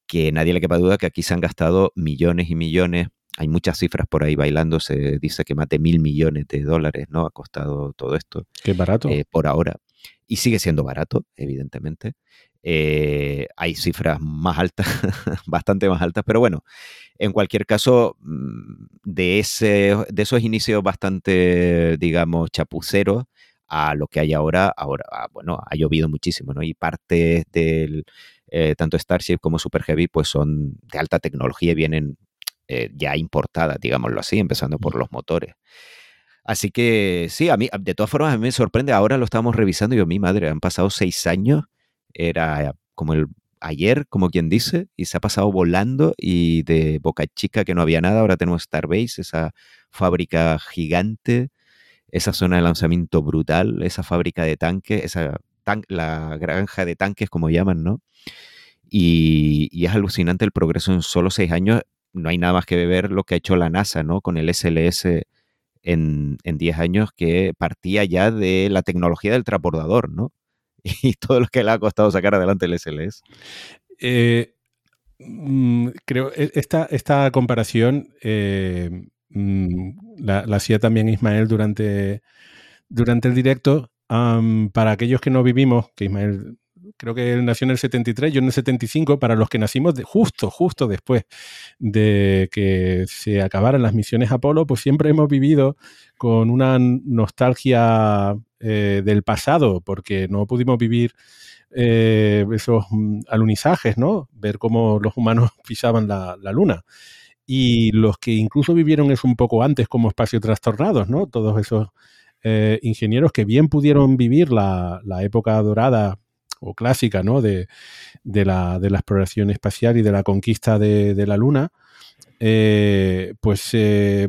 que nadie le quepa duda que aquí se han gastado millones y millones. Hay muchas cifras por ahí bailando, se dice que más de mil millones de dólares, ¿no? Ha costado todo esto. Qué barato. Eh, por ahora. Y sigue siendo barato, evidentemente. Eh, hay cifras más altas, bastante más altas, pero bueno, en cualquier caso, mm, de, ese, de esos inicios bastante, digamos, chapuceros a lo que hay ahora, ahora, ah, bueno, ha llovido muchísimo, ¿no? Y partes del, eh, tanto Starship como Super Heavy, pues son de alta tecnología y vienen eh, ya importadas, digámoslo así, empezando por los motores. Así que sí, a mí, de todas formas, a mí me sorprende, ahora lo estamos revisando y yo, mi madre, han pasado seis años era como el ayer, como quien dice, y se ha pasado volando y de Boca Chica que no había nada, ahora tenemos Starbase, esa fábrica gigante, esa zona de lanzamiento brutal, esa fábrica de tanques, esa la granja de tanques como llaman, ¿no? Y, es alucinante el progreso en solo seis años. No hay nada más que ver lo que ha hecho la NASA, ¿no? Con el SLS en, en 10 años que partía ya de la tecnología del transbordador, ¿no? y todo lo que le ha costado sacar adelante el SLS. Eh, mm, creo e, esta, esta comparación eh, mm, la, hacía también Ismael durante, durante el directo. para aquellos que no vivimos, que Ismael creo que él nació en el 73, yo en el 75, para los que nacimos justo, justo después de que se acabaran las misiones Apolo, pues siempre hemos vivido con una nostalgia eh, del pasado, porque no pudimos vivir eh, esos mm, alunizajes, ¿no? Ver cómo los humanos pisaban la, luna. Y los que incluso vivieron eso un poco antes como espacios trastornados, ¿no? Todos esos eh, ingenieros que bien pudieron vivir la, época dorada o clásica, ¿no? De, la, exploración espacial y de la conquista de, la Luna, pues,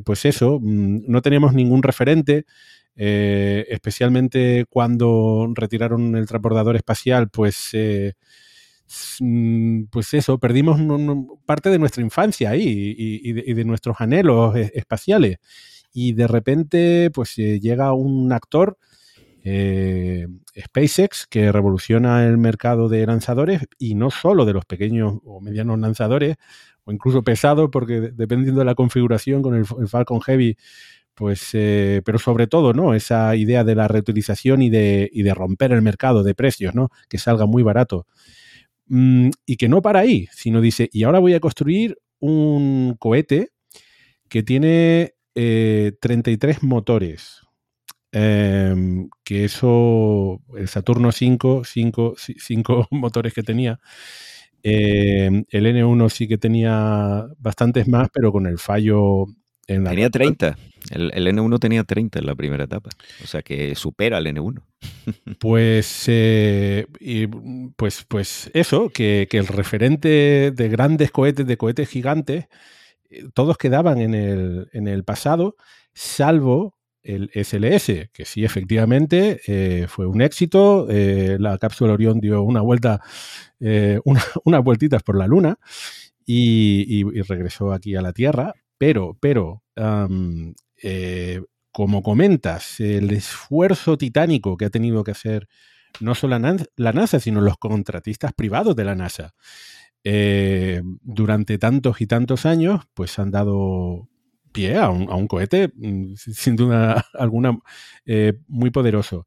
pues eso, mm, no teníamos ningún referente, eh, especialmente cuando retiraron el transbordador espacial, pues, eh, mm, pues eso, perdimos parte de nuestra infancia ahí y, de, nuestros anhelos eh, espaciales. Y de repente, pues llega un actor, SpaceX, que revoluciona el mercado de lanzadores y no solo de los pequeños o medianos lanzadores, o incluso pesados, porque dependiendo de la configuración con el Falcon Heavy, pues, eh, pero sobre todo, ¿no? Esa idea de la reutilización y de, de romper el mercado de precios, ¿no? Que salga muy barato. Mm, y que no para ahí, sino dice, y ahora voy a construir un cohete que tiene 33 eh, motores. Em, que eso, el Saturno 5, 5, 5 motores que tenía, em, el N1 sí que tenía bastantes más, pero con el fallo en la... Tenía 30. El, N1 tenía 30 en la primera etapa. O sea que supera al N1. Pues, eh, pues, pues eso, que, que, el referente de grandes cohetes, de cohetes gigantes, eh, todos quedaban en el, en el pasado, salvo el SLS, que sí, efectivamente, eh, fue un éxito. la cápsula Orión dio una vuelta, unas vueltitas por la Luna y, regresó aquí a la Tierra. Pero, pero, eh, como comentas, el esfuerzo titánico que ha tenido que hacer no solo la NASA, sino los contratistas privados de la NASA, eh, durante tantos y tantos años, pues han dado a un, cohete, mm, sin duda alguna, eh, muy poderoso.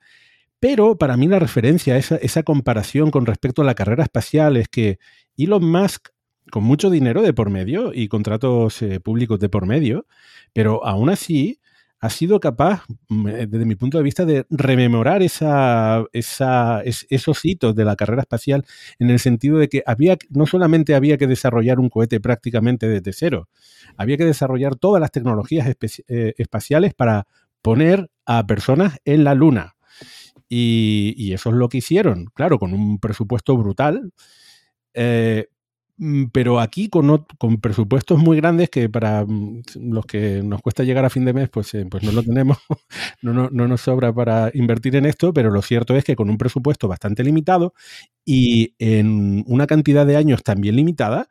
Pero para mí la referencia, esa, esa comparación con respecto a la carrera espacial es que Elon Musk con mucho dinero de por medio y contratos eh, públicos de por medio, pero aún así ha sido capaz, mm, eh, desde mi punto de vista, de rememorar esos hitos de la carrera espacial en el sentido de que no solamente había que desarrollar un cohete prácticamente desde cero, había que desarrollar todas las tecnologías eh, espaciales para poner a personas en la Luna. Y, eso es lo que hicieron, claro, con un presupuesto brutal. Mm, pero aquí con, con, presupuestos muy grandes que para mm, los que nos cuesta llegar a fin de mes, pues, eh, pues no lo tenemos, no, no, no, nos sobra para invertir en esto, pero lo cierto es que con un presupuesto bastante limitado y en una cantidad de años también limitada,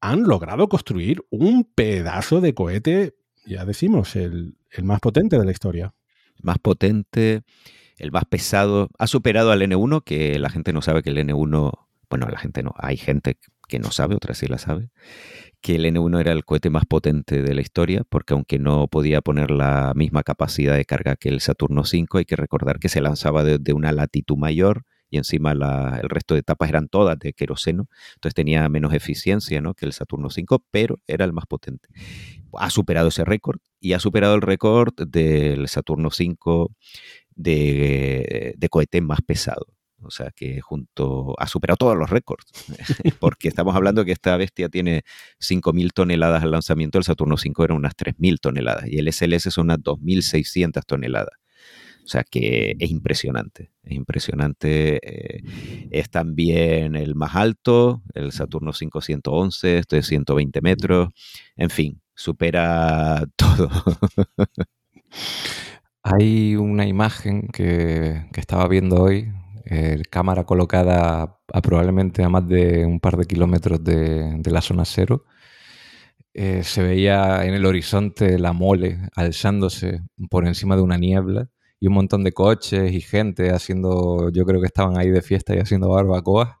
han logrado construir un pedazo de cohete, ya decimos, el, el más potente de la historia. Más potente, el más pesado. Ha superado al N1, que la gente no sabe que el N1 bueno, la gente no, hay gente que no sabe, otra sí la sabe, que el N1 era el cohete más potente de la historia, porque aunque no podía poner la misma capacidad de carga que el Saturno V, hay que recordar que se lanzaba de, una latitud mayor y encima el resto de etapas eran todas de queroseno, entonces tenía menos eficiencia que el Saturno V, pero era el más potente. Ha superado ese récord y ha superado el récord del Saturno V de, de cohete más pesado. O sea que junto ha superado todos los récords, porque estamos hablando que esta bestia tiene 5.000 toneladas al lanzamiento, el Saturno 5 era unas 3.000 toneladas y el SLS son unas 2.600 toneladas. O sea que es impresionante, es impresionante. Eh, es también el más alto, el Saturno 511, esto de 120 metros. En fin, supera todo. Hay una imagen que, que estaba viendo hoy, eh, cámara colocada a probablemente a más de un par de kilómetros de, la zona cero. Eh, se veía en el horizonte la mole alzándose por encima de una niebla y un montón de coches y gente haciendo, yo creo que estaban ahí de fiesta y haciendo barbacoas,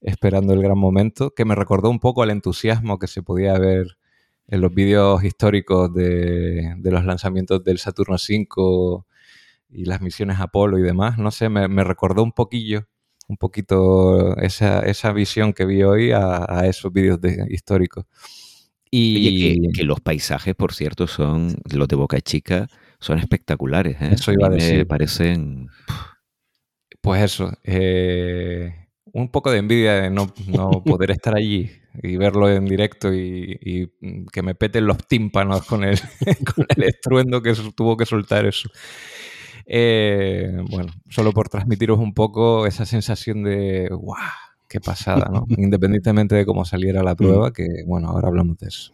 esperando el gran momento, que me recordó un poco al entusiasmo que se podía ver en los vídeos históricos de, de los lanzamientos del Saturno V y las misiones Apolo y demás, no sé, me, recordó un poquillo, un poquito esa, esa visión que vi hoy a, esos vídeos de, históricos. Y que, los paisajes, por cierto, son, los de Boca Chica, son espectaculares. ¿eh? Eso iba a, decir. Me parecen... Pues eso, eh, un poco de envidia de no, poder estar allí y verlo en directo y, que me peten los tímpanos con el, con el estruendo que tuvo que soltar eso. Eh, bueno, solo por transmitiros un poco esa sensación de ¡guau! ¡Qué pasada! ¿no? Independientemente de cómo saliera la mm. prueba, que bueno, ahora hablamos de eso.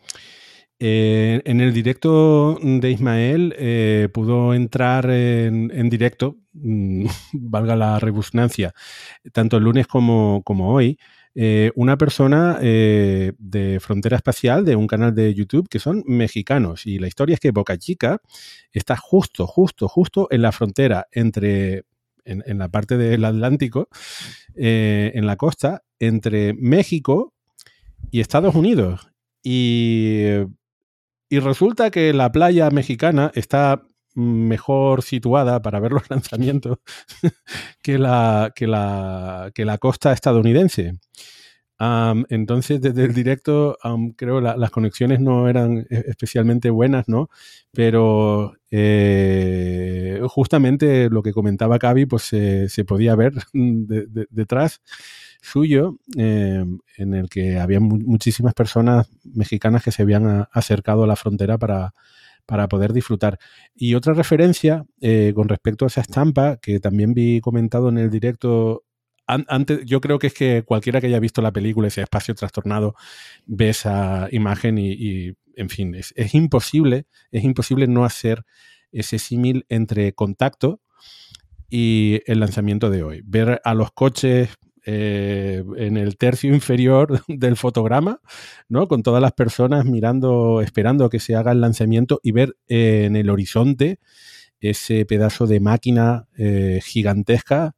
Eh, en el directo de Ismael eh, pudo entrar en, directo, mm, valga la rebusnancia, tanto el lunes como, como hoy, eh, una persona eh, de Frontera Espacial, de un canal de YouTube, que son mexicanos. Y la historia es que Boca Chica está justo, justo, justo en la frontera entre, en, la parte del Atlántico, eh, en la costa, entre México y Estados Unidos. Y, y resulta que la playa mexicana está mejor situada para ver los lanzamientos que la, que la, que la costa estadounidense. entonces, desde el directo, creo que las conexiones no eran e, especialmente buenas, ¿no? Pero eh, justamente lo que comentaba Cavi, pues se podía ver detrás suyo, em, en el que había muchísimas personas mexicanas que se habían acercado a la frontera para, para poder disfrutar. Y otra referencia eh, con respecto a esa estampa, que también vi comentado en el directo antes, yo creo que es que cualquiera que haya visto la película, ese espacio trastornado, ve esa imagen y, en fin, es, imposible, es imposible no hacer ese símil entre contacto y el lanzamiento de hoy. Ver a los coches eh, en el tercio inferior del fotograma, ¿no? Con todas las personas mirando, esperando que se haga el lanzamiento y ver eh, en el horizonte ese pedazo de máquina eh, gigantesca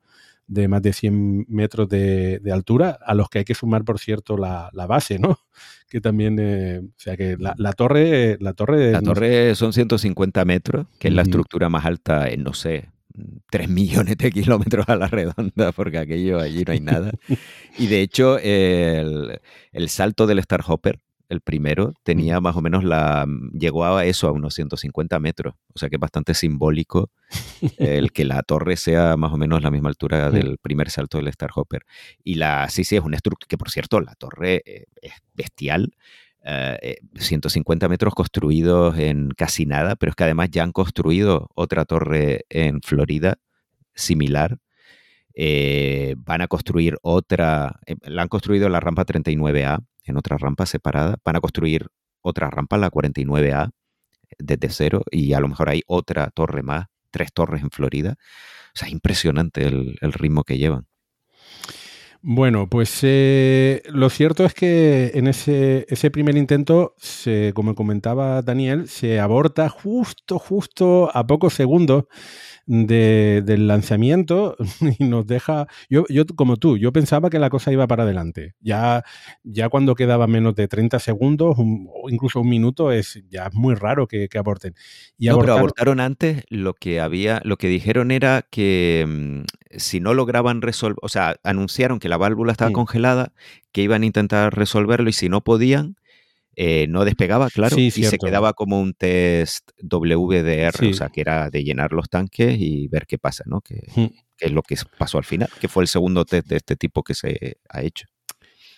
de más de 100 metros de, altura, a los que hay que sumar, por cierto, la, base, ¿no? Que también, eh, o sea, que la, torre... La torre, la torre son 150 metros, que es la estructura más alta en, no sé, 3 millones de kilómetros a la redonda, porque aquello allí no hay nada. y de hecho, el, el salto del Star Hopper, el primero, tenía más o menos la. llegó a eso, a unos 150 metros. O sea que es bastante simbólico el que la torre sea más o menos la misma altura del primer salto del Star Hopper. Y la. Sí, sí, es una estructura. Que por cierto, la torre eh, es bestial. 150 eh, metros construidos en casi nada, pero es que además ya han construido otra torre en Florida similar. Eh, van a construir otra, la han construido la rampa 39A, en otra rampa separada. Van a construir otra rampa, la 49A, desde cero, y a lo mejor hay otra torre más, tres torres en Florida. O sea, es impresionante el, ritmo que llevan. Bueno, pues eh, lo cierto es que en ese, ese primer intento, se, como comentaba Daniel, se aborta justo, justo a pocos segundos del lanzamiento y nos deja. Yo, yo, como tú, yo pensaba que la cosa iba para adelante. Ya, ya cuando quedaba menos de 30 segundos o incluso un minuto, es ya muy raro que, aborten. Y no, pero abortaron antes. Lo que había, lo que dijeron era que mm, si no lograban resolver, o sea, anunciaron que la válvula estaba congelada, que iban a intentar resolverlo y si no podían, eh, no despegaba, claro, y se quedaba como un test WDR, o sea, que era de llenar los tanques y ver qué pasa, ¿no? Que, es lo que pasó al final, que fue el segundo test de este tipo que se ha hecho.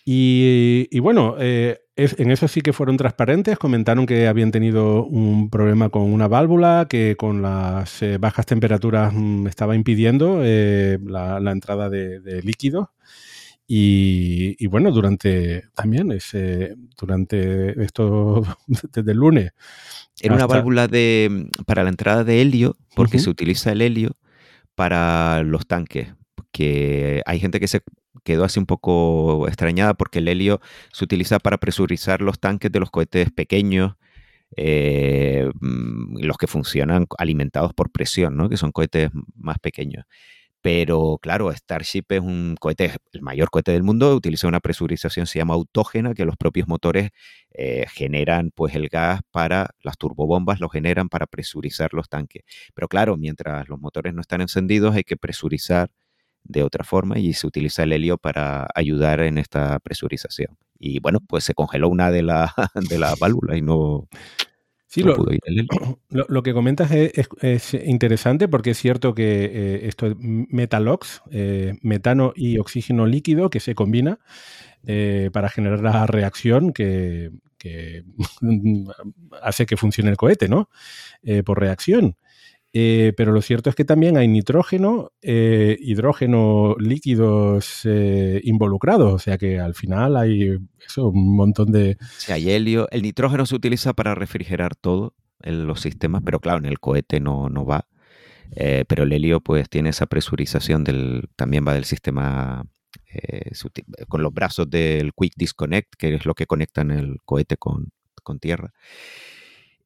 Y, bueno, eh, en eso sí que fueron transparentes, comentaron que habían tenido un problema con una válvula que con las eh, bajas temperaturas mm, estaba impidiendo la, entrada de, de líquidos. Y, bueno, durante también ese, durante esto, desde el lunes. Era una válvula de, para la entrada de helio, porque se utiliza el helio para los tanques. Que hay gente que se quedó así un poco extrañada porque el helio se utiliza para presurizar los tanques de los cohetes pequeños, eh, mm, los que funcionan alimentados por presión, ¿no? que son cohetes más pequeños. Pero claro, Starship es un cohete, el mayor cohete del mundo, utiliza una presurización, se llama autógena, que los propios motores eh, generan pues el gas para, las turbobombas lo generan para presurizar los tanques. Pero claro, mientras los motores no están encendidos hay que presurizar de otra forma y se utiliza el helio para ayudar en esta presurización. Y bueno, pues se congeló una de las de la válvulas y no, Sí, lo, que comentas es, interesante porque es cierto que eh, esto es metalox, eh, metano y oxígeno líquido que se combina eh, para generar la reacción que, hace que funcione el cohete, ¿no? por reacción. Eh, pero lo cierto es que también hay nitrógeno, eh, hidrógeno líquidos eh, involucrados, o sea que al final hay eso, un montón de... Hay helio. El nitrógeno se utiliza para refrigerar todo en los sistemas, pero claro, en el cohete no, no va. pero el helio pues tiene esa presurización del, también va del sistema con los brazos del Quick Disconnect, que es lo que conectan el cohete con, con tierra.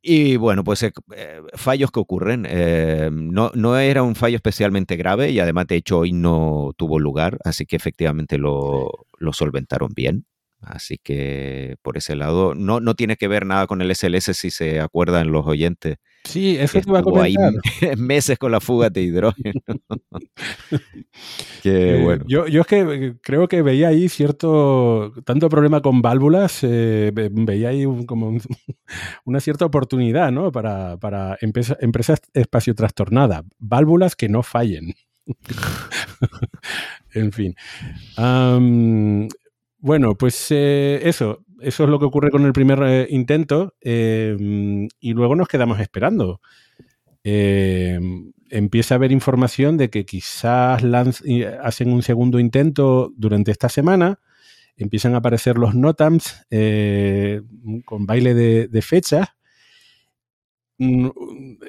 Y bueno, pues eh, eh, fallos que ocurren. Eh, no, no, era un fallo especialmente grave y además de hecho hoy no tuvo lugar, así que efectivamente lo, lo solventaron bien. Así que por ese lado, no, no tiene que ver nada con el SLS si se acuerdan los oyentes. Sí, eso te iba a comentar. Ahí meses con la fuga de hidrógeno. Qué eh, bueno. Yo, yo, es que creo que veía ahí cierto, tanto problema con válvulas, eh, veía ahí como una cierta oportunidad, ¿no? Para, para empresa, empresas espacio trastornada. Válvulas que no fallen. en fin. Bueno, pues eso, eso es lo que ocurre con el primer eh, intento em, y luego nos quedamos esperando. Em, empieza a haber información de que quizás hacen un segundo intento durante esta semana. Empiezan a aparecer los NOTAMs eh, con baile de, de fechas. Mm,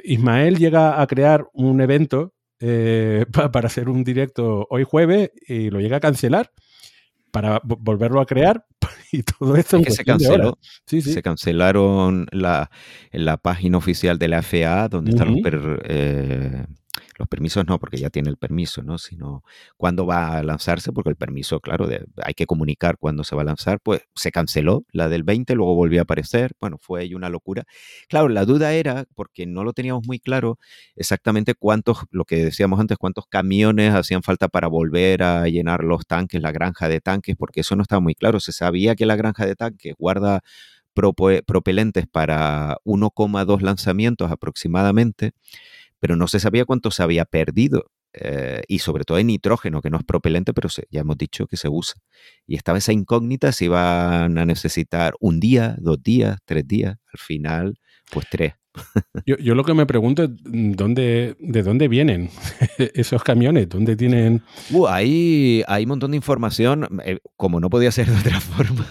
Ismael llega a crear un evento eh, para hacer un directo hoy jueves y lo llega a cancelar para volverlo a crear y todo esto que se canceló. Se cancelaron la, la página oficial de la FAA donde están los eh, los permisos no, porque ya tiene el permiso, ¿no? Sino cuándo va a lanzarse, porque el permiso, claro, hay que comunicar cuándo se va a lanzar, pues se canceló la del 20, luego volvió a aparecer, bueno, fue ahí una locura. Claro, la duda era, porque no lo teníamos muy claro, exactamente cuántos, lo que decíamos antes, cuántos camiones hacían falta para volver a llenar los tanques, la granja de tanques, porque eso no estaba muy claro. Se sabía que la granja de tanques guarda propelentes para 1,2 lanzamientos aproximadamente, pero no se sabía cuánto se había perdido. Eh, y sobre todo en nitrógeno, que no es propelente, pero ya hemos dicho que se usa. Y estaba esa incógnita si iban a necesitar un día, dos días, tres días, al final, pues tres. Yo, lo que me pregunto es dónde, de dónde vienen esos camiones, dónde tienen. Uh, hay, un montón de información, eh, como no podía ser de otra forma.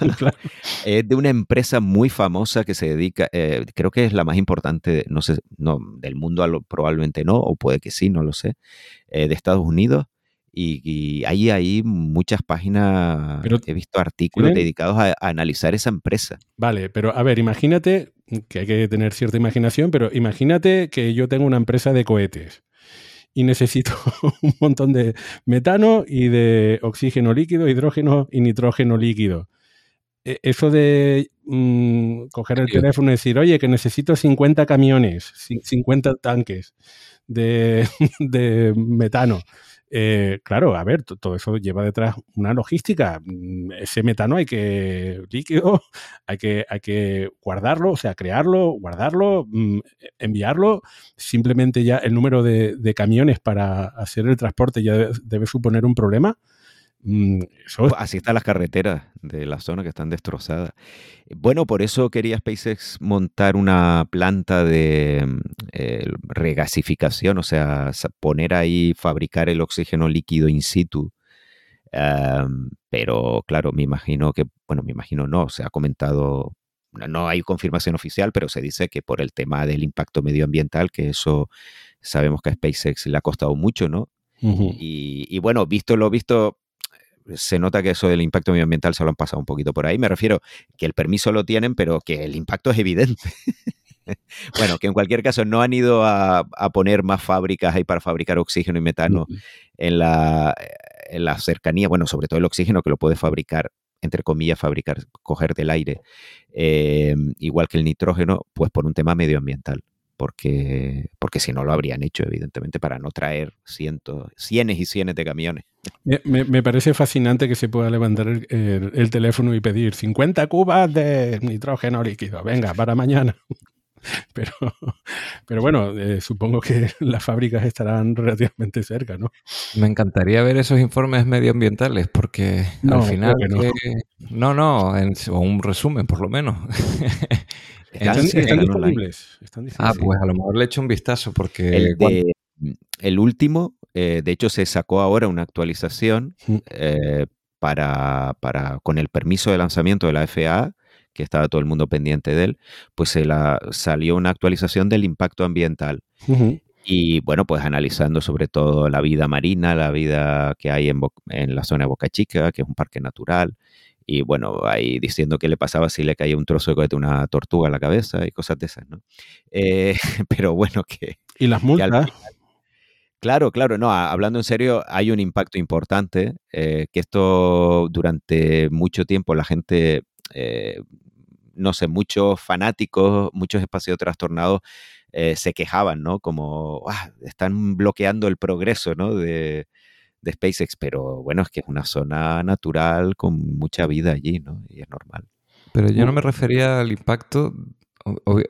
Es de una empresa muy famosa que se dedica, eh, creo que es la más importante, no sé, no, del mundo probablemente no, o puede que sí, no lo sé, eh, de Estados Unidos. Y, hay ahí muchas páginas, he visto artículos dedicados a, a analizar esa empresa. Vale, pero a ver, imagínate que hay que tener cierta imaginación, pero imagínate que yo tengo una empresa de cohetes y necesito un montón de metano y de oxígeno líquido, hidrógeno y nitrógeno líquido. E, eso de mm, coger el teléfono y decir, oye, que necesito 50 camiones, 50 tanques de, de metano. Eh, claro, a ver, todo eso lleva detrás una logística. Mm, ese metano hay que, líquido, hay que, hay que guardarlo, o sea, crearlo, guardarlo, mm, enviarlo. Simplemente ya el número de, camiones para hacer el transporte ya debe, suponer un problema. Mm, pues así están las carreteras de la zona que están destrozadas. Bueno, por eso quería SpaceX montar una planta de eh, regasificación, o sea, poner ahí, fabricar el oxígeno líquido in situ. pero claro, me imagino que, bueno, me imagino no, se ha comentado, no hay confirmación oficial, pero se dice que por el tema del impacto medioambiental, que eso sabemos que a SpaceX le ha costado mucho, ¿no? y, y, bueno, visto lo visto, se nota que eso del impacto medioambiental se lo han pasado un poquito por ahí. Me refiero que el permiso lo tienen, pero que el impacto es evidente. bueno, que en cualquier caso no han ido a, poner más fábricas ahí para fabricar oxígeno y metano en, la, en la cercanía, bueno, sobre todo el oxígeno que lo puede fabricar entre comillas, fabricar, coger del aire, eh, igual que el nitrógeno, pues por un tema medioambiental porque, porque si no lo habrían hecho, evidentemente, para no traer cientos, cienes y cienes de camiones. Me, parece fascinante que se pueda levantar el, teléfono y pedir 50 cubas de nitrógeno líquido, venga, para mañana. Pero, pero bueno, eh, supongo que las fábricas estarán relativamente cerca, ¿no? Me encantaría ver esos informes medioambientales porque al final... no. no, o un resumen por lo menos. Están, disponibles, Ah, pues a lo mejor le echo un vistazo porque... El, el último, eh, de hecho, se sacó ahora una actualización eh, para, para, con el permiso de lanzamiento de la FAA, que estaba todo el mundo pendiente de él, pues se la, salió una actualización del impacto ambiental. Y bueno, pues analizando sobre todo la vida marina, la vida que hay en, en, la zona de Boca Chica, que es un parque natural, y bueno, ahí diciendo qué le pasaba si le caía un trozo de cohete una tortuga a la cabeza y cosas de esas, ¿no? Eh, pero bueno, que... ¿Y las multas? Claro, claro, no, hablando en serio, hay un impacto importante, eh, que esto durante mucho tiempo la gente, eh, no sé, muchos fanáticos, muchos espacios trastornados eh, se quejaban, ¿no? Como, ah, están bloqueando el progreso, ¿no? De, de SpaceX, pero bueno, es que es una zona natural con mucha vida allí, ¿no? Y es normal. Pero yo no me refería al impacto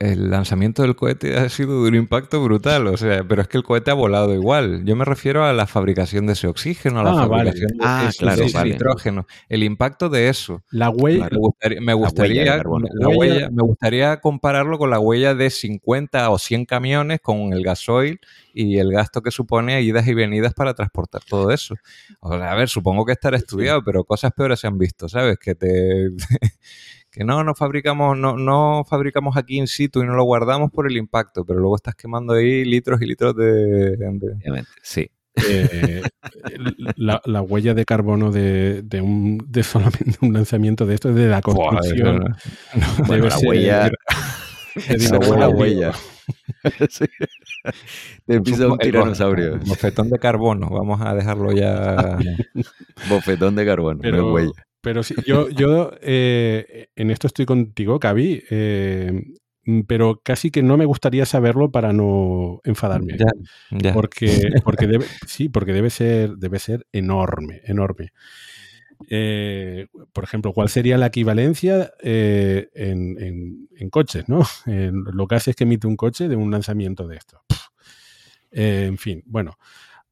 el lanzamiento del cohete ha sido de un impacto brutal, o sea, pero es que el cohete ha volado igual. Yo me refiero a la fabricación de ese oxígeno, a la ah, fabricación de ah, ese nitrógeno. El impacto de eso. La huella. Me gustaría, me, gustaría, compararlo con la huella de 50 o 100 camiones con el gasoil y el gasto que supone idas y venidas para transportar todo eso. a ver, supongo que estará estudiado, pero cosas peores se han visto, ¿sabes? Que te que no, no fabricamos, no, no fabricamos aquí in situ y no lo guardamos por el impacto, pero luego estás quemando ahí litros y litros de... Sí. Eh, la, huella de carbono de, un de solamente un lanzamiento de esto de la construcción bueno, la huella esa buena huella. Sí. de un tiranosaurio. bofetón de carbono vamos a dejarlo ya. Bofetón de carbono no huella pero sí, yo, yo eh, en esto estoy contigo, Cavi, eh, pero casi que no me gustaría saberlo para no enfadarme. Porque, porque debe, sí, porque debe ser, debe ser enorme, enorme. Eh, por ejemplo, ¿cuál sería la equivalencia en, en, coches? ¿no? lo que hace es que emite un coche de un lanzamiento de esto. en fin, bueno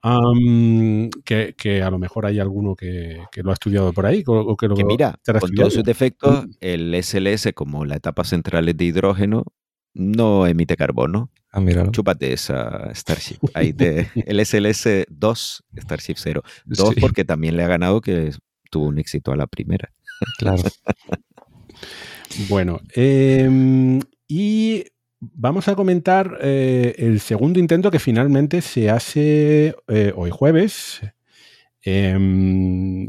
que, a lo mejor hay alguno que, lo ha estudiado por ahí o, que lo que mira, con todos sus defectos, el SLS como la etapa central es de hidrógeno no emite carbono. Ah, mira. Chúpate esa Starship. Ahí el SLS 2, Starship 0. 2 porque también le ha ganado que tuvo un éxito a la primera. Claro. bueno, em, y vamos a comentar eh, el segundo intento que finalmente se hace eh, hoy jueves. Em,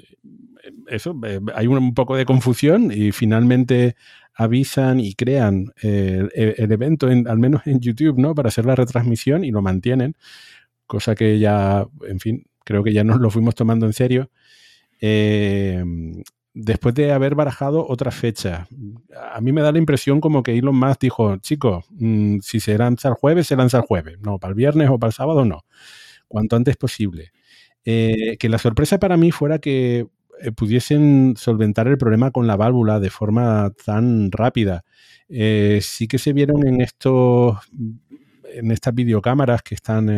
eso, eh, hay un, poco de confusión y finalmente avisan y crean el, evento, al menos en YouTube, ¿no? Para hacer la retransmisión y lo mantienen, cosa que ya, en fin, creo que ya nos lo fuimos tomando en serio. Em, después de haber barajado otra fecha. A mí me da la impresión como que Elon Musk dijo, chicos, mm, si se lanza el jueves, se lanza el jueves. No, para el viernes o para el sábado, no. Cuanto antes posible. Eh, que la sorpresa para mí fuera que eh, pudiesen solventar el problema con la válvula de forma tan rápida. Eh, sí que se vieron en estos en estas videocámaras que están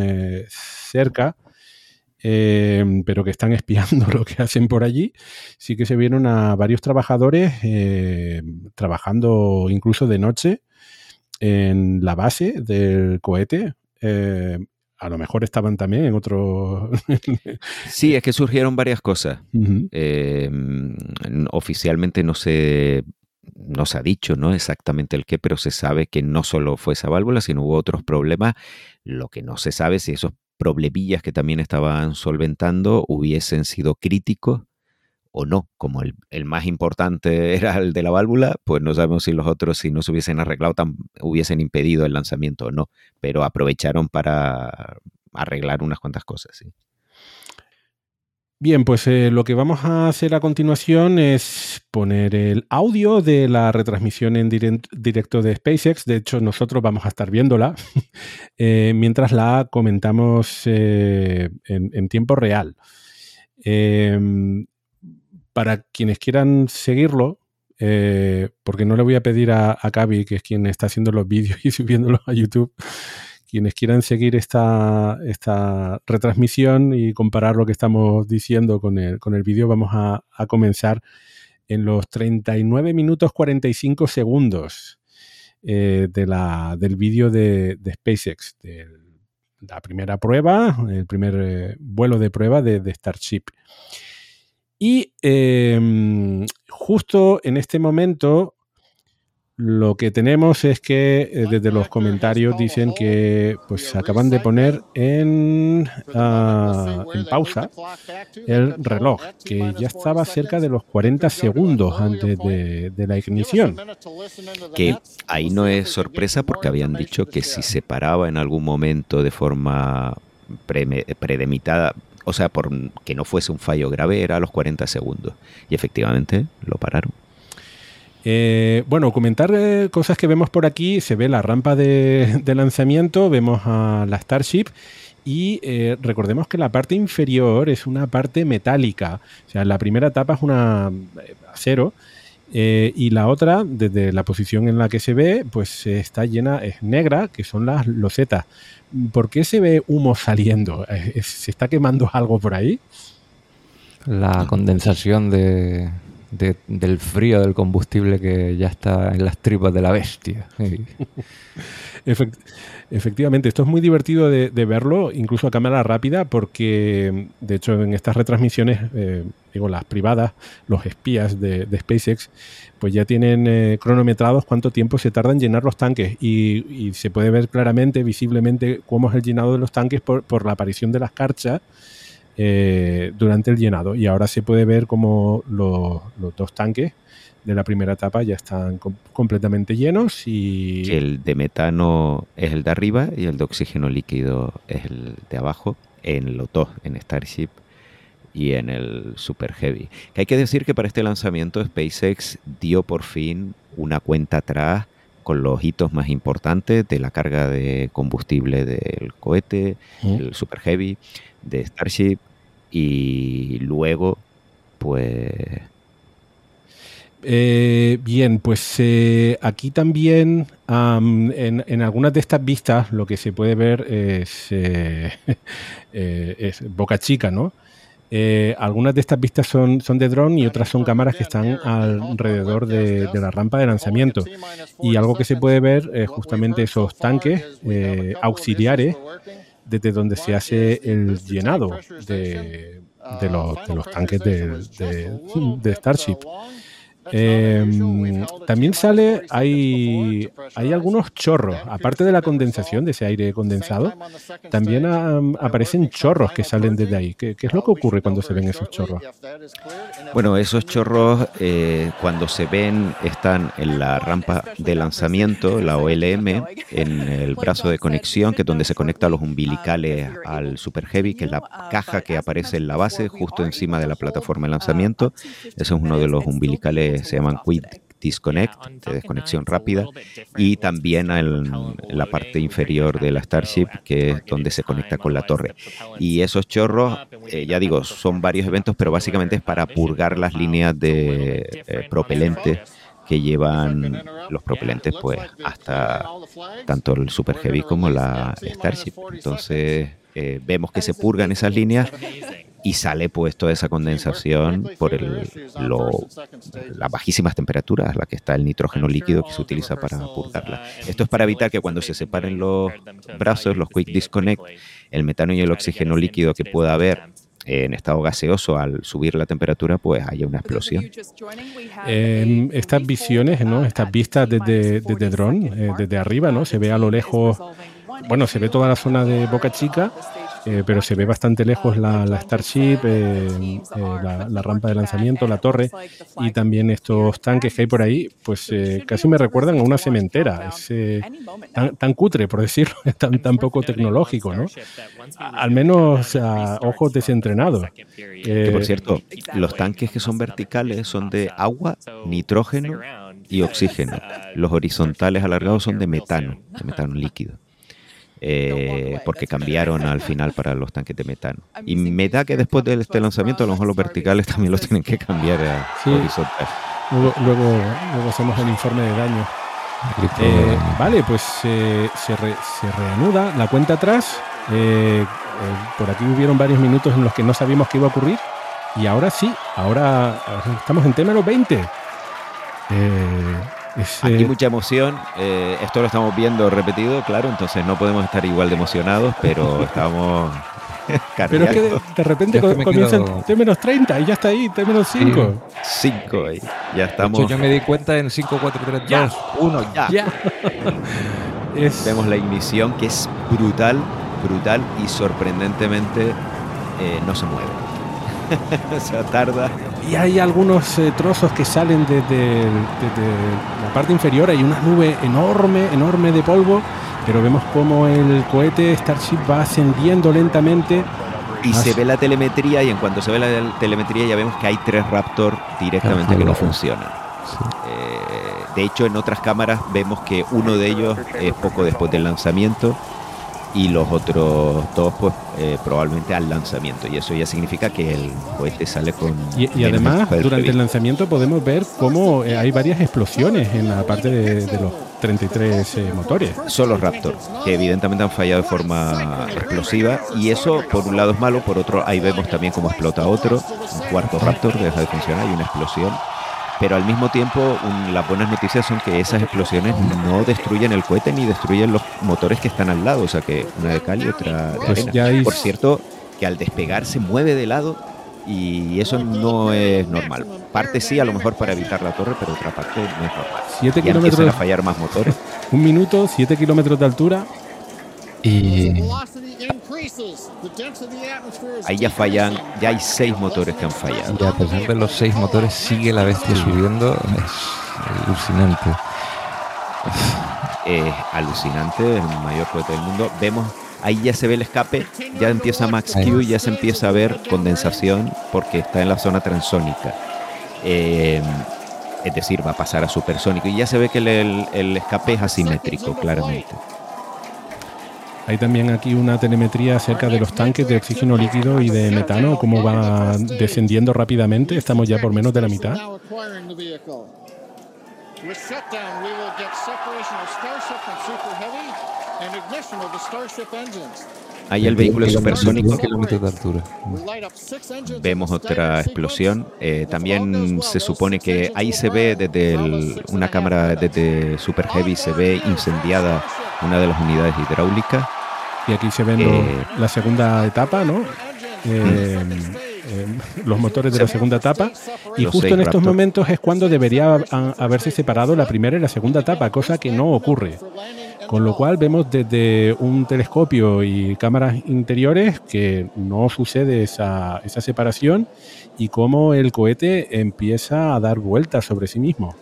cerca Em, pero que están espiando lo que hacen por allí, sí que se vieron a varios trabajadores em, trabajando incluso de noche en la base del cohete. Em, a lo mejor estaban también en otro... sí, es que surgieron varias cosas. oficialmente no se, no se ha dicho ¿no? exactamente el qué, pero se sabe que no solo fue esa válvula, sino hubo otros problemas. Lo que no se sabe es si esos problemillas que también estaban solventando hubiesen sido críticos o no, como el, más importante era el de la válvula, pues no sabemos si los otros, si no se hubiesen arreglado, hubiesen impedido el lanzamiento o no, pero aprovecharon para arreglar unas cuantas cosas. ¿sí? Bien, pues eh, lo que vamos a hacer a continuación es poner el audio de la retransmisión en directo de SpaceX. De hecho, nosotros vamos a estar viéndola eh, mientras la comentamos eh, en, tiempo real. Em, para quienes quieran seguirlo, porque no le voy a pedir a, a Cavi, que es quien está haciendo los vídeos y subiéndolos a YouTube, quienes quieran seguir esta, esta retransmisión y comparar lo que estamos diciendo con el, con el vídeo, vamos a, comenzar en los 39 minutos 45 segundos eh, de la, del vídeo de, SpaceX, de la primera prueba, el primer eh, vuelo de prueba de, Starship. Y em, justo en este momento lo que tenemos es que eh, desde los comentarios dicen que pues acaban de poner en, ah, en, pausa el reloj, que ya estaba cerca de los 40 segundos antes de, la ignición. Que ahí no es sorpresa porque habían dicho que si se paraba en algún momento de forma predemitada, o sea, por que no fuese un fallo grave, era a los 40 segundos. Y efectivamente lo pararon. Eh, bueno, comentar eh, cosas que vemos por aquí. Se ve la rampa de, lanzamiento, vemos a la Starship y eh, recordemos que la parte inferior es una parte metálica. O sea, la primera etapa es una acero y la otra, desde la posición en la que se ve, pues está llena, es negra, que son las losetas. ¿Por qué se ve humo saliendo? ¿Se está quemando algo por ahí? La condensación de, del frío del combustible que ya está en las tripas de la bestia. efectivamente, esto es muy divertido de, verlo, incluso a cámara rápida, porque de hecho en estas retransmisiones, eh, digo, las privadas, los espías de, SpaceX, pues ya tienen eh, cronometrados cuánto tiempo se tarda en llenar los tanques y, se puede ver claramente, visiblemente, cómo es el llenado de los tanques por, por la aparición de las carchas eh, durante el llenado. Y ahora se puede ver como los, dos tanques de la primera etapa ya están completamente llenos y... El de metano es el de arriba y el de oxígeno líquido es el de abajo en los dos, en Starship y en el Super Heavy. Que hay que decir que para este lanzamiento SpaceX dio por fin una cuenta atrás con los hitos más importantes de la carga de combustible del cohete, el Super Heavy, de Starship y luego pues... Eh, bien, pues eh, aquí también en, algunas de estas vistas lo que se puede ver es, eh, es Boca Chica, ¿no? algunas de estas vistas son, son de dron y otras son cámaras que están alrededor de, de, la rampa de lanzamiento. Y algo que se puede ver es justamente esos tanques auxiliares desde donde se hace el llenado de, de, los, de los, tanques de, de Starship. Em, también sale, hay, hay algunos chorros, aparte de la condensación, de ese aire condensado, también aparecen chorros que salen desde ahí. ¿Qué, es lo que ocurre cuando se ven esos chorros? Bueno, esos chorros eh, cuando se ven están en la rampa de lanzamiento, la OLM, en el brazo de conexión, que es donde se conectan los umbilicales al Super Heavy, que es la caja que aparece en la base, justo encima de la plataforma de lanzamiento. Ese es uno de los umbilicales se llaman Quick Disconnect, de desconexión rápida, y también en, la parte inferior de la Starship, que es donde se conecta con la torre. Y esos chorros, eh, ya digo, son varios eventos, pero básicamente es para purgar las líneas de eh, propelente que llevan los propelentes pues hasta tanto el Super Heavy como la Starship. Entonces eh, vemos que se purgan esas líneas y sale pues toda esa condensación por el, las bajísimas temperaturas a la que está el nitrógeno líquido que se utiliza para purgarla. Esto es para evitar que cuando se separen los brazos, los quick disconnect, el metano y el oxígeno líquido que pueda haber en estado gaseoso al subir la temperatura, pues haya una explosión. estas visiones, estas vistas desde, desde eh, desde arriba, ¿no? se ve a lo lejos, bueno, se ve toda la zona de Boca Chica eh, pero se ve bastante lejos la, Starship, eh, eh, la, rampa de lanzamiento, la torre y también estos tanques que hay por ahí, pues casi me recuerdan a una cementera. Es tan, cutre, por decirlo, tan, tan poco tecnológico, ¿no? Al menos a ojos desentrenados. que por cierto, los tanques que son verticales son de agua, nitrógeno y oxígeno. Los horizontales alargados son de metano, de metano líquido. Eh, porque cambiaron al final para los tanques de metano. Y me da que después de este lanzamiento a lo mejor los verticales también los tienen que cambiar a horizontal. Luego, hacemos el informe de daño. Eh, vale, pues se, reanuda la cuenta atrás. Eh, por aquí hubieron varios minutos en los que no sabíamos qué iba a ocurrir. Y ahora sí, ahora estamos en tema los 20. Aquí mucha emoción. Eh, esto lo estamos viendo repetido, claro, entonces no podemos estar igual de emocionados, pero estamos. pero es que de, repente comienza T menos 30 y ya está ahí, T menos 5. 5 ahí, ya estamos. yo me di cuenta en 5, 4, 3, 2, 1, ya. ya. Vemos la ignición que es brutal, brutal y sorprendentemente eh, no se mueve. o sea, tarda. Y hay algunos eh, trozos que salen desde, la parte inferior, hay una nube enorme, enorme de polvo pero vemos como el cohete Starship va ascendiendo lentamente. Y se ve la telemetría y en cuanto se ve la telemetría ya vemos que hay tres Raptor directamente que no funcionan. Eh, de hecho, en otras cámaras vemos que uno de ellos es poco después del lanzamiento y los otros dos pues eh, probablemente al lanzamiento. Y eso ya significa que el cohete sale con y, además durante el lanzamiento podemos ver cómo eh, hay varias explosiones en la parte de, los 33 eh, motores. Son los Raptor que evidentemente han fallado de forma explosiva. Y eso por un lado es malo por otro ahí vemos también cómo explota otro. Un cuarto Raptor deja de funcionar y una explosión pero al mismo tiempo las buenas noticias son que esas explosiones no destruyen el cohete ni destruyen los motores que están al lado, o sea que una de cal y otra de pues arena. Por cierto, que al despegar se mueve de lado y eso no es normal. Parte sí, a lo mejor para evitar la torre, pero otra parte no es normal. 7 kilómetros. a fallar más motores. Un minuto, 7 kilómetros de altura. Y Ahí ya fallan, ya hay seis motores que han fallado. Y a pesar de los seis motores, sigue la bestia subiendo. Es alucinante. Es alucinante, el mayor cohete del mundo. Vemos, ahí ya se ve el escape, ya empieza Max Q y ya se empieza a ver condensación porque está en la zona transónica. Eh, es decir, va a pasar a supersónico y ya se ve que el escape es asimétrico, claramente. Hay también aquí una telemetría acerca de los tanques de oxígeno líquido y de metano, cómo va descendiendo rápidamente. Estamos ya por menos de la mitad. Ahí el vehículo es supersónico. de altura. Vemos otra explosión. Eh, también se supone que ahí se ve desde una cámara desde Super Heavy, se ve incendiada una de las unidades hidráulicas. Y aquí se ven eh, la segunda etapa, ¿no? Eh, eh, los motores de la segunda etapa. Y justo en estos momentos es cuando debería haberse separado la primera y la segunda etapa, cosa que no ocurre. Con lo cual vemos desde un telescopio y cámaras interiores que no sucede esa, esa separación y cómo el cohete empieza a dar vueltas sobre sí mismo.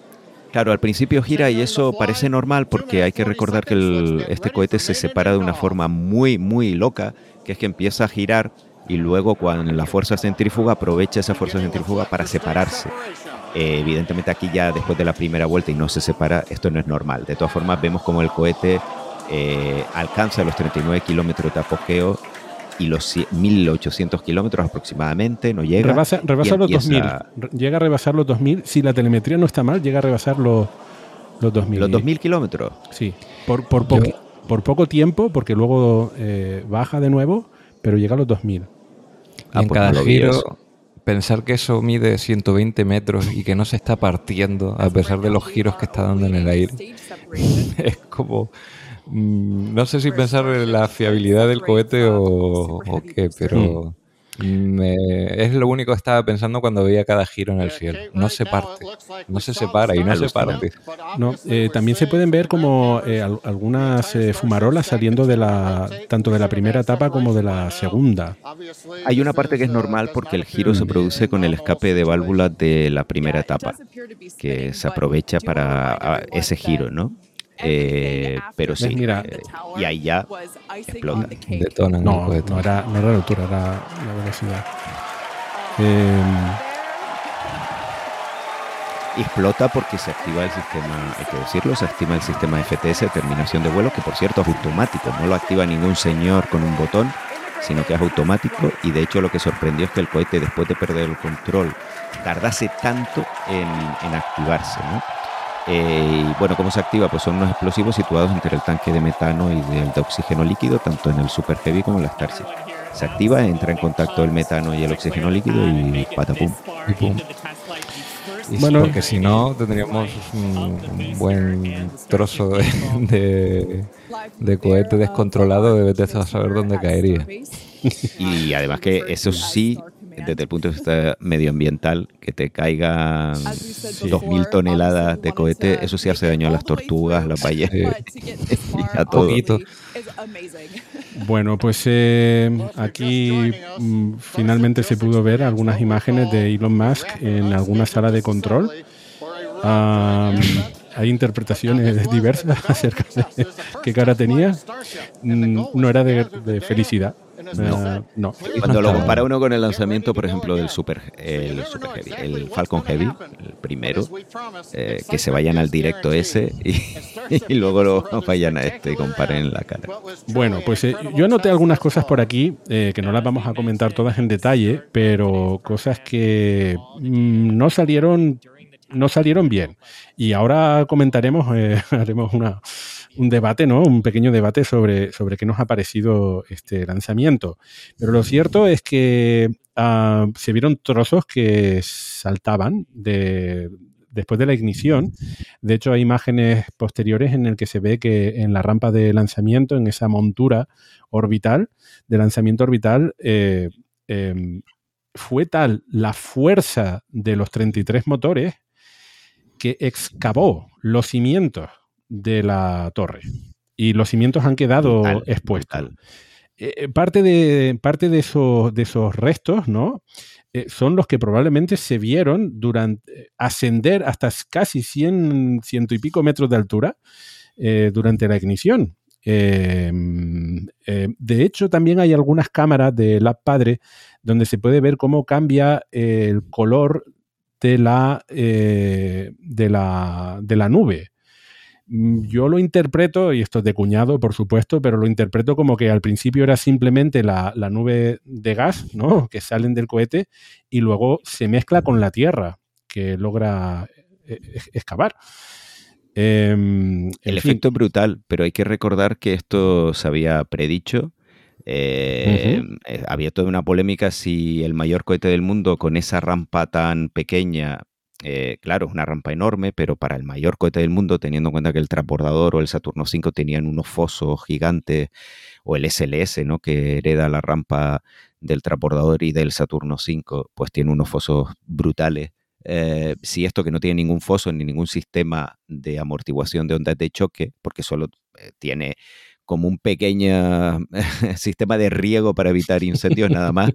Claro, al principio gira y eso parece normal porque hay que recordar que este cohete se separa de una forma muy, muy loca, que es que empieza a girar y luego cuando la fuerza centrífuga aprovecha esa fuerza centrífuga para separarse. Eh, evidentemente aquí ya después de la primera vuelta y no se separa, esto no es normal. De todas formas vemos como el cohete eh, alcanza los 39 kilómetros de apogeo y los 1800 kilómetros aproximadamente, no llega. Rebasa, los 2000. Llega a rebasar los 2000. Si la telemetría no está mal, llega a rebasar los, los 2000. ¿Los 2000 kilómetros? Sí. Por, por, por poco tiempo, porque luego eh, baja de nuevo, pero llega a los 2000. Ah, en pues cada giro, pensar que eso mide 120 metros y que no se está partiendo a pesar de los giros que está dando en el aire, es como no sé si pensar en la fiabilidad del cohete o, qué, pero es lo único que estaba pensando cuando veía cada giro en el cielo. No se parte, no se separa y no se parte. No, eh, también se pueden ver como eh, algunas eh, fumarolas saliendo de la tanto de la primera etapa como de la segunda. Hay una parte que es normal porque el giro se produce con el escape de válvulas de la primera etapa, que se aprovecha para ese giro, ¿no? Eh, pero sí, Mira, eh, y ahí ya explota. Detona no, no, era, no era la altura, era la velocidad. Eh, explota porque se activa el sistema, hay que decirlo, se activa el sistema FTS de terminación de vuelo, que por cierto es automático, no lo activa ningún señor con un botón, sino que es automático y de hecho lo que sorprendió es que el cohete después de perder el control tardase tanto en, en activarse, ¿no? Eh, y bueno, ¿cómo se activa? Pues son unos explosivos situados entre el tanque de metano y del de oxígeno líquido, tanto en el Super Heavy como en la Starship. Se activa, entra en contacto el metano y el oxígeno líquido y patapum. Y pum. bueno, porque si no tendríamos un buen trozo de, de, cohete descontrolado, debes de saber dónde caería. Y además que eso sí desde el punto de vista medioambiental, que te caigan 2.000 toneladas de cohete, eso sí hace daño a las tortugas, las ballenas, a todo. Bueno, pues eh, aquí mm, finalmente se pudo ver algunas imágenes de Elon Musk en alguna sala de control. hay interpretaciones diversas acerca de qué cara tenía. Mm, no era de felicidad. No. Cuando lo compara uno con el lanzamiento, por ejemplo, del Super, el Super Heavy, el Falcon Heavy, el primero, eh, que se vayan al directo ese y, luego lo vayan a este y comparen la cara. Bueno, pues eh, yo anoté algunas cosas por aquí eh, que no las vamos a comentar todas en detalle, pero cosas que mm, no salieron no salieron bien. Y ahora comentaremos, haremos una, un debate, ¿no? Un pequeño debate sobre, sobre qué nos ha parecido este lanzamiento. Pero lo cierto es que ah, se vieron trozos que saltaban de, después de la ignición. De hecho, hay imágenes posteriores en el que se ve que en la rampa de lanzamiento, en esa montura orbital, de lanzamiento orbital, eh, em, fue tal la fuerza de los 33 motores que excavó los cimientos de la torre y los cimientos han quedado expuestos. Eh, eh, parte de, parte de, esos, de esos restos, ¿no? Eh, son los que probablemente se vieron durante ascender hasta casi 100, ciento y pico metros de altura durante la ignición. Em, de hecho, también hay algunas cámaras de la Padre donde se puede ver cómo cambia el color de la, de la, de la nube. Mm, yo lo interpreto, y esto es de cuñado, por supuesto, pero lo interpreto como que al principio era simplemente la, nube de gas, ¿no? Que salen del cohete y luego se mezcla con la Tierra, que logra eh, eh, excavar. Em, El efecto es brutal, pero hay que recordar que esto se había predicho. Eh, había toda una polémica si el mayor cohete del mundo con esa rampa tan pequeña eh, claro, es una rampa enorme, pero para el mayor cohete del mundo, teniendo en cuenta que el transbordador o el Saturno 5 tenían unos fosos gigantes, o el SLS, ¿no? que hereda la rampa del transbordador y del Saturno 5, pues tiene unos fosos brutales. Eh, si esto que no tiene ningún foso ni ningún sistema de amortiguación de ondas de choque, porque solo eh, tiene como un pequeño sistema de riego para evitar incendios nada más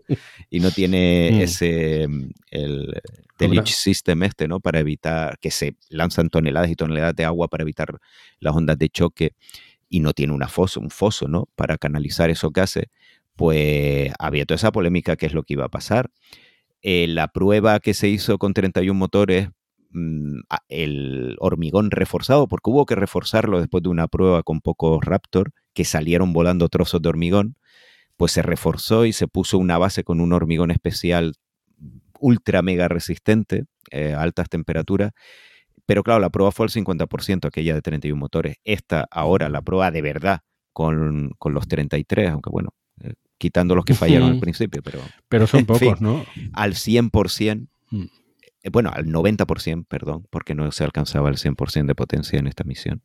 y no tiene mm. ese el deluge system este, ¿no? Para evitar que se lanzan toneladas y toneladas de agua para evitar las ondas de choque y no tiene una foso, un foso, ¿no? Para canalizar esos gases, pues había toda esa polémica qué es lo que iba a pasar. Eh, la prueba que se hizo con 31 motores Mm, el hormigón reforzado, porque hubo que reforzarlo después de una prueba con pocos Raptor, que salieron volando trozos de hormigón, pues se reforzó y se puso una base con un hormigón especial ultra mega resistente eh, a altas temperaturas. Pero claro, la prueba fue al 50%, aquella de 31 motores. Esta ahora, la prueba de verdad, con, los 33, aunque bueno, eh, quitando los que fallaron al principio, pero... Pero son pocos, ¿no? Al 100%, eh, bueno, al 90%, perdón, porque no se alcanzaba el 100% de potencia en esta misión,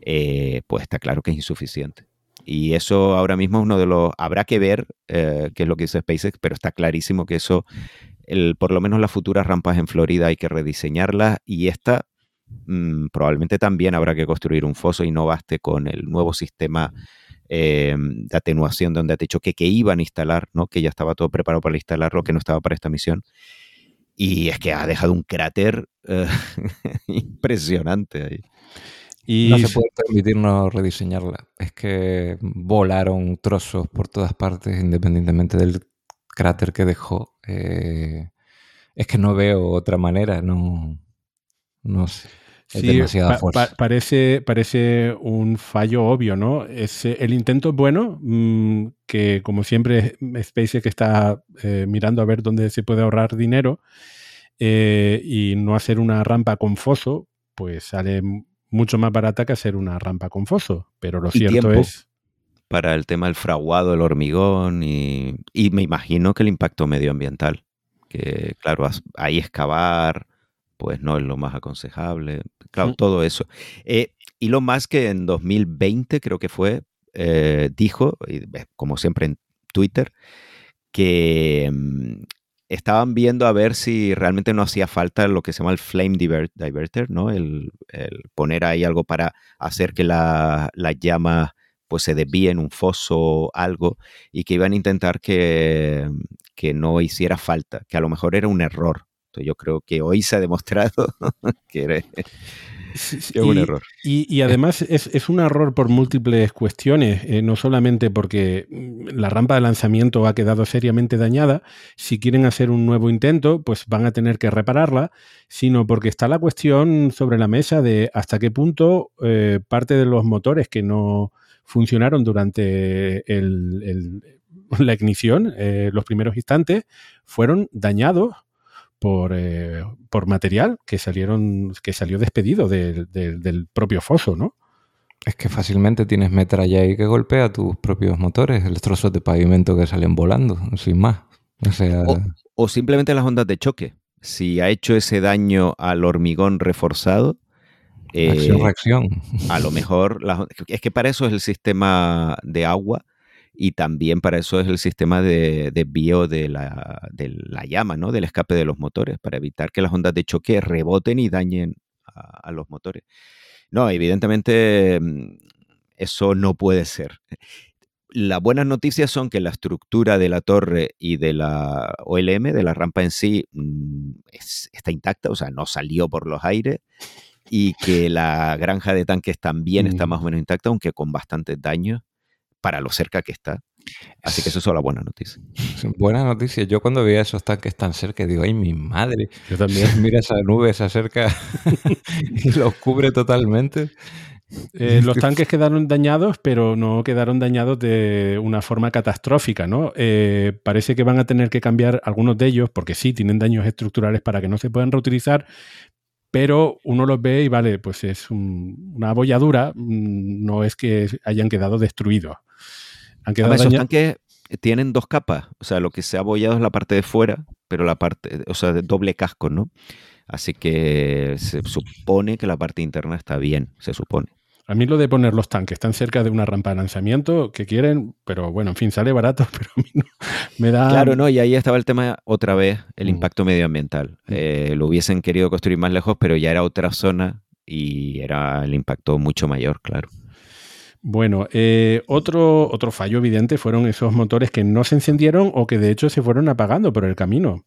eh, pues está claro que es insuficiente. Y eso ahora mismo es uno de los... Habrá que ver eh, qué es lo que dice SpaceX, pero está clarísimo que eso, el, por lo menos las futuras rampas en Florida hay que rediseñarlas y esta mm, probablemente también habrá que construir un foso y no baste con el nuevo sistema de atenuación donde ha dicho que, que iban a instalar, ¿no? que ya estaba todo preparado para instalarlo, que no estaba para esta misión y es que ha dejado un cráter eh, impresionante ahí. Y no se puede permitirnos rediseñarla. Es que volaron trozos por todas partes, independientemente del cráter que dejó. Eh, es que no veo otra manera, no, no sé parece, parece un fallo obvio, ¿no? Es, eh, el intento es bueno, mm, que como siempre SpaceX está eh, mirando a ver dónde se puede ahorrar dinero eh, y no hacer una rampa con foso, pues sale mucho más barata que hacer una rampa con foso. Pero lo cierto es... Para el tema del fraguado, el hormigón y, y me imagino que el impacto medioambiental. Que claro, ahí excavar pues no es lo más aconsejable. Claro, todo eso. Eh, y lo más que en 2020 creo que fue, eh, dijo, como siempre en Twitter, que mm, estaban viendo a ver si realmente no hacía falta lo que se llama el flame diverter, ¿no? El, poner ahí algo para hacer que la, la llama pues se desvíe en un foso o algo y que iban a intentar que, que no hiciera falta, que a lo mejor era un error yo creo que hoy se ha demostrado que es un error. Y, además es, un error por múltiples cuestiones, eh, no solamente porque mm, la rampa de lanzamiento ha quedado seriamente dañada, si quieren hacer un nuevo intento, pues van a tener que repararla, sino porque está la cuestión sobre la mesa de hasta qué punto eh, parte de los motores que no funcionaron durante la ignición, eh, los primeros instantes, fueron dañados por, eh, por material que salieron, que salió despedido del propio foso, ¿no? Es que fácilmente tienes metralla ahí que golpea tus propios motores, los trozos de pavimento que salen volando, sin más. O, sea... o, simplemente las ondas de choque. Si ha hecho ese daño al hormigón reforzado, Acción, eh, reacción. A lo mejor, es que para eso es el sistema de agua y también para eso es el sistema de desvío de la, de la, llama, ¿no? Del escape de los motores, para evitar que las ondas de choque reboten y dañen a, los motores. No, evidentemente mm, eso no puede ser. Las buenas noticias son que la estructura de la torre y de la OLM, de la rampa en sí, mm, está intacta, o sea, no salió por los aires y que la granja de tanques también está más o menos intacta, aunque con bastantes daños para lo cerca que está. Así que eso es la buena noticia. Buena noticia. Yo cuando veía esos tanques tan cerca, digo, ay, mi madre. Yo también. Mira esa nube, se acerca y los cubre totalmente. Eh, los tanques quedaron dañados, pero no quedaron dañados de una forma catastrófica, ¿no? Eh, parece que van a tener que cambiar algunos de ellos, porque sí, tienen daños estructurales para que no se puedan reutilizar, pero uno los ve y vale, pues es una abolladura, mm, no es que hayan quedado destruidos. Han quedado esos tanques tienen dos capas, o sea, lo que se ha abollado es la parte de fuera, pero la parte, o sea, de doble casco, ¿no? Así que se supone que la parte interna está bien, se supone. A mí lo de poner los tanques tan cerca de una rampa de lanzamiento que quieren, pero bueno, en fin, sale barato, pero a mí no, me da... Claro, no, y ahí estaba el tema otra vez, el mm. impacto medioambiental. Eh, lo hubiesen querido construir más lejos, pero ya era otra zona y era el impacto mucho mayor, claro. Bueno, eh, otro, otro fallo evidente fueron esos motores que no se encendieron o que de hecho se fueron apagando por el camino.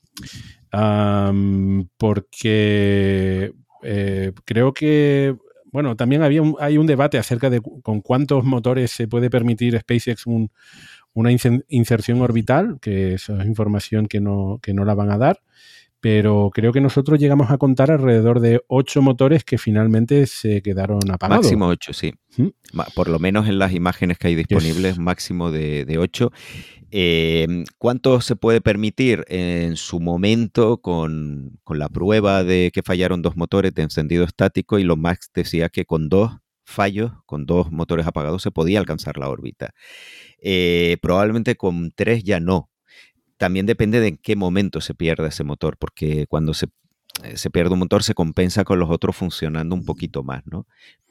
porque eh, creo que bueno, también había hay un debate acerca de con cuántos motores se puede permitir SpaceX una inserción orbital, que eso es información que no, que no la van a dar, pero creo que nosotros llegamos a contar alrededor de ocho motores que finalmente se quedaron apagados. Máximo ocho, sí. ¿Mm? Por lo menos en las imágenes que hay disponibles, máximo de, de ocho. Em, ¿Cuánto se puede permitir en su momento con, la prueba de que fallaron dos motores de encendido estático y lo Max decía que con dos fallos, con dos motores apagados, se podía alcanzar la órbita? Eh, probablemente con tres ya no. También depende de en qué momento se pierda ese motor, porque cuando se, eh, se pierde un motor se compensa con los otros funcionando un poquito más, ¿no?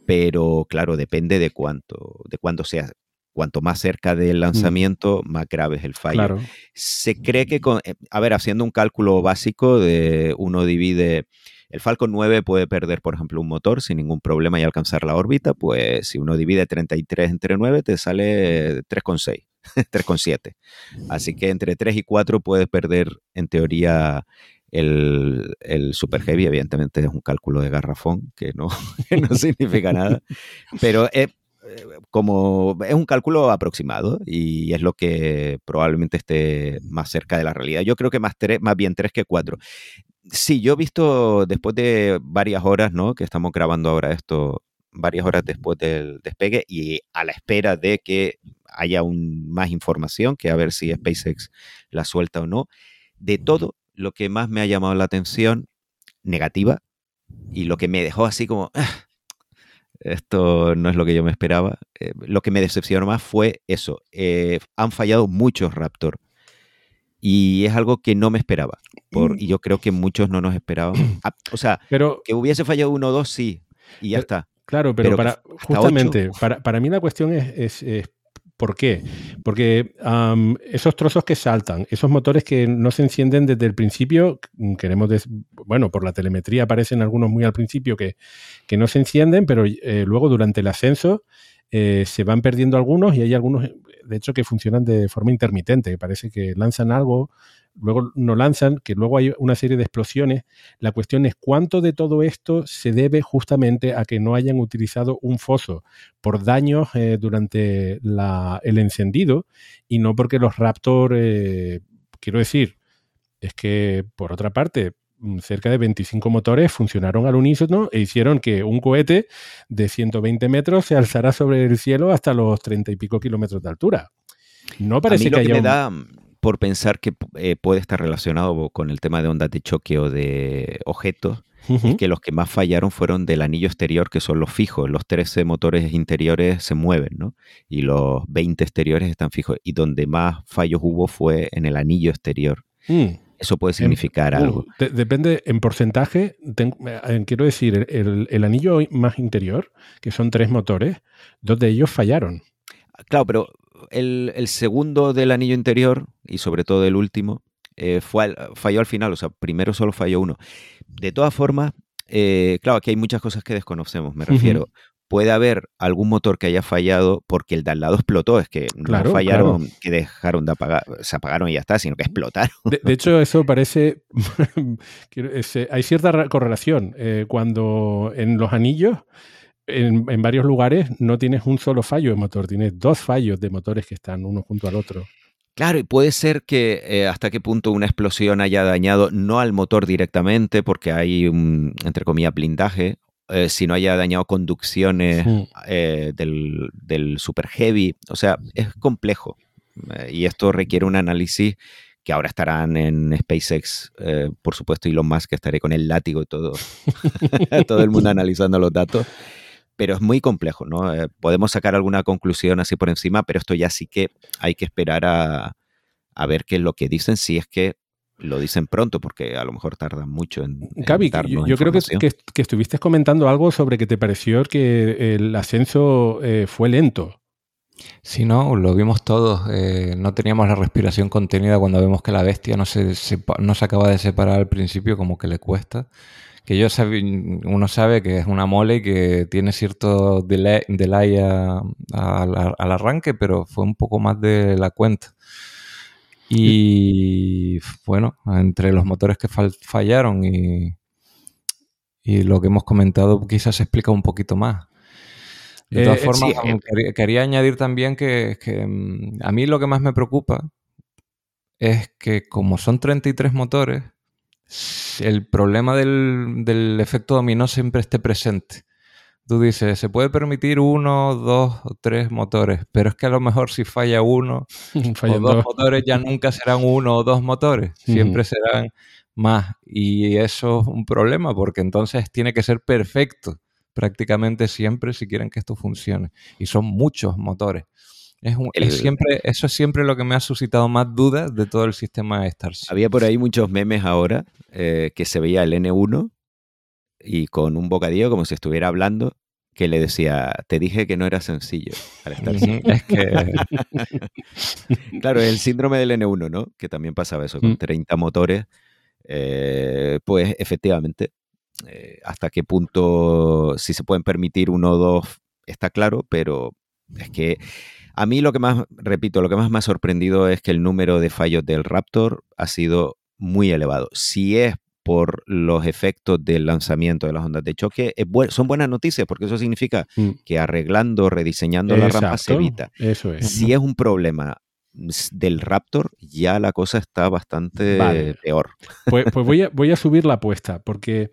Pero claro, depende de cuánto, de cuándo sea cuanto más cerca del mm. lanzamiento, más grave es el fallo. Se cree que, con, eh, a ver, haciendo un cálculo básico, de uno divide, el Falcon 9 puede perder, por ejemplo, un motor sin ningún problema y alcanzar la órbita, pues si uno divide 33 entre 9, te sale 3,6, 3,7. Así que entre 3 y 4 puedes perder, en teoría, el, el, Super Heavy, evidentemente es un cálculo de garrafón que no, no significa nada, pero eh, como es un cálculo aproximado y es lo que probablemente esté más cerca de la realidad. Yo creo que más, tres, más bien tres que cuatro. Sí, yo he visto después de varias horas, ¿no? Que estamos grabando ahora esto, varias horas después del despegue y a la espera de que haya un, más información, que a ver si SpaceX la suelta o no. De todo, lo que más me ha llamado la atención, negativa, y lo que me dejó así como, ah, esto no es lo que yo me esperaba. Eh, lo que me decepcionó más fue eso. Eh, han fallado muchos Raptor. Y es algo que no me esperaba. Por, mm. y yo creo que muchos no nos esperaban. Ah, o sea, pero, que hubiese fallado uno o dos, sí. Y ya está. Claro, pero, para, justamente, para, para, mí la cuestión es, es ¿Por qué? Porque esos trozos que saltan, esos motores que no se encienden desde el principio, mm, queremos, bueno, por la telemetría aparecen algunos muy al principio que, que no se encienden, pero eh, luego durante el ascenso eh, se van perdiendo algunos y hay algunos, de hecho, que funcionan de forma intermitente, parece que lanzan algo luego no lanzan, que luego hay una serie de explosiones. La cuestión es cuánto de todo esto se debe justamente a que no hayan utilizado un foso por daños eh, durante el encendido y no porque los Raptor, eh, quiero decir, es que por otra parte, mm, cerca de 25 motores funcionaron al unísono e hicieron que un cohete de 120 metros se alzara sobre el cielo hasta los 30 y pico kilómetros de altura. No parece que, haya. Me da por pensar que eh, puede estar relacionado con el tema de ondas de choque o de objetos. Es que los que más fallaron fueron del anillo exterior, que son los fijos. Los 13 motores interiores se mueven, ¿no? Y los 20 exteriores están fijos. Y donde más fallos hubo fue en el anillo exterior. Mm. Eso puede significar algo. depende, en porcentaje, eh, quiero decir, el, el, anillo más interior, que son tres motores, dos de ellos fallaron. Claro, pero el, segundo del anillo interior, y sobre todo el último, eh, fue falló al final, o sea, primero solo falló uno. De todas formas, eh, claro, aquí hay muchas cosas que desconocemos, me refiero. Puede haber algún motor que haya fallado porque el de al lado explotó, es que no fallaron, que dejaron de apagar, se apagaron y ya está, sino que explotaron. De, hecho, eso parece, hay cierta correlación. Eh, cuando en los anillos en, varios lugares no tienes un solo fallo de motor, tienes dos fallos de motores que están uno junto al otro. Claro, y puede ser que eh, hasta qué punto una explosión haya dañado no al motor directamente, porque hay un, entre comillas, blindaje, eh, sino haya dañado conducciones eh, del, del, Super Heavy. O sea, es complejo. y esto requiere un análisis que ahora estarán en SpaceX, por supuesto, Elon Musk, que estaré con el látigo y todo, todo el mundo analizando los datos pero es muy complejo, ¿no? Eh, podemos sacar alguna conclusión así por encima, pero esto ya sí que hay que esperar a, ver qué es lo que dicen, si es que lo dicen pronto, porque a lo mejor tardan mucho en. Gaby, yo, creo que, que, estuviste comentando algo sobre que te pareció que el ascenso eh, fue lento. Sí, no, lo vimos todos. Eh, no teníamos la respiración contenida cuando vemos que la bestia no se, no se acaba de separar al principio, como que le cuesta que yo uno sabe que es una mole y que tiene cierto delay, delay al arranque, pero fue un poco más de la cuenta. Y bueno, entre los motores que fallaron y, y lo que hemos comentado, quizás se explica un poquito más. De todas eh, formas, eh, quería, añadir también que, que, mm, a mí lo que más me preocupa es que como son 33 motores, el problema del, efecto dominó siempre esté presente. Tú dices, se puede permitir uno, dos o tres motores, pero es que a lo mejor si falla uno o dos, motores ya nunca serán uno o dos motores, siempre serán más. Y eso es un problema porque entonces tiene que ser perfecto prácticamente siempre si quieren que esto funcione. Y son muchos motores. Es, siempre, eso es siempre lo que me ha suscitado más dudas de todo el sistema de Starship. Había por ahí muchos memes ahora eh, que se veía el N1 y con un bocadillo como si estuviera hablando que le decía, te dije que no era sencillo al Starship. es que... claro, el síndrome del N1, ¿no? Que también pasaba eso, con 30 motores. Eh, pues efectivamente, eh, hasta qué punto, si se pueden permitir uno o dos, está claro, pero es que a mí lo que más, repito, lo que más me ha sorprendido es que el número de fallos del Raptor ha sido muy elevado. Si es por los efectos del lanzamiento de las ondas de choque, son buenas noticias porque eso significa mm. que arreglando, rediseñando la rampa se evita. Eso es. Si es un problema del Raptor, ya la cosa está bastante peor. Pues, pues, voy, a, voy, a, subir la apuesta porque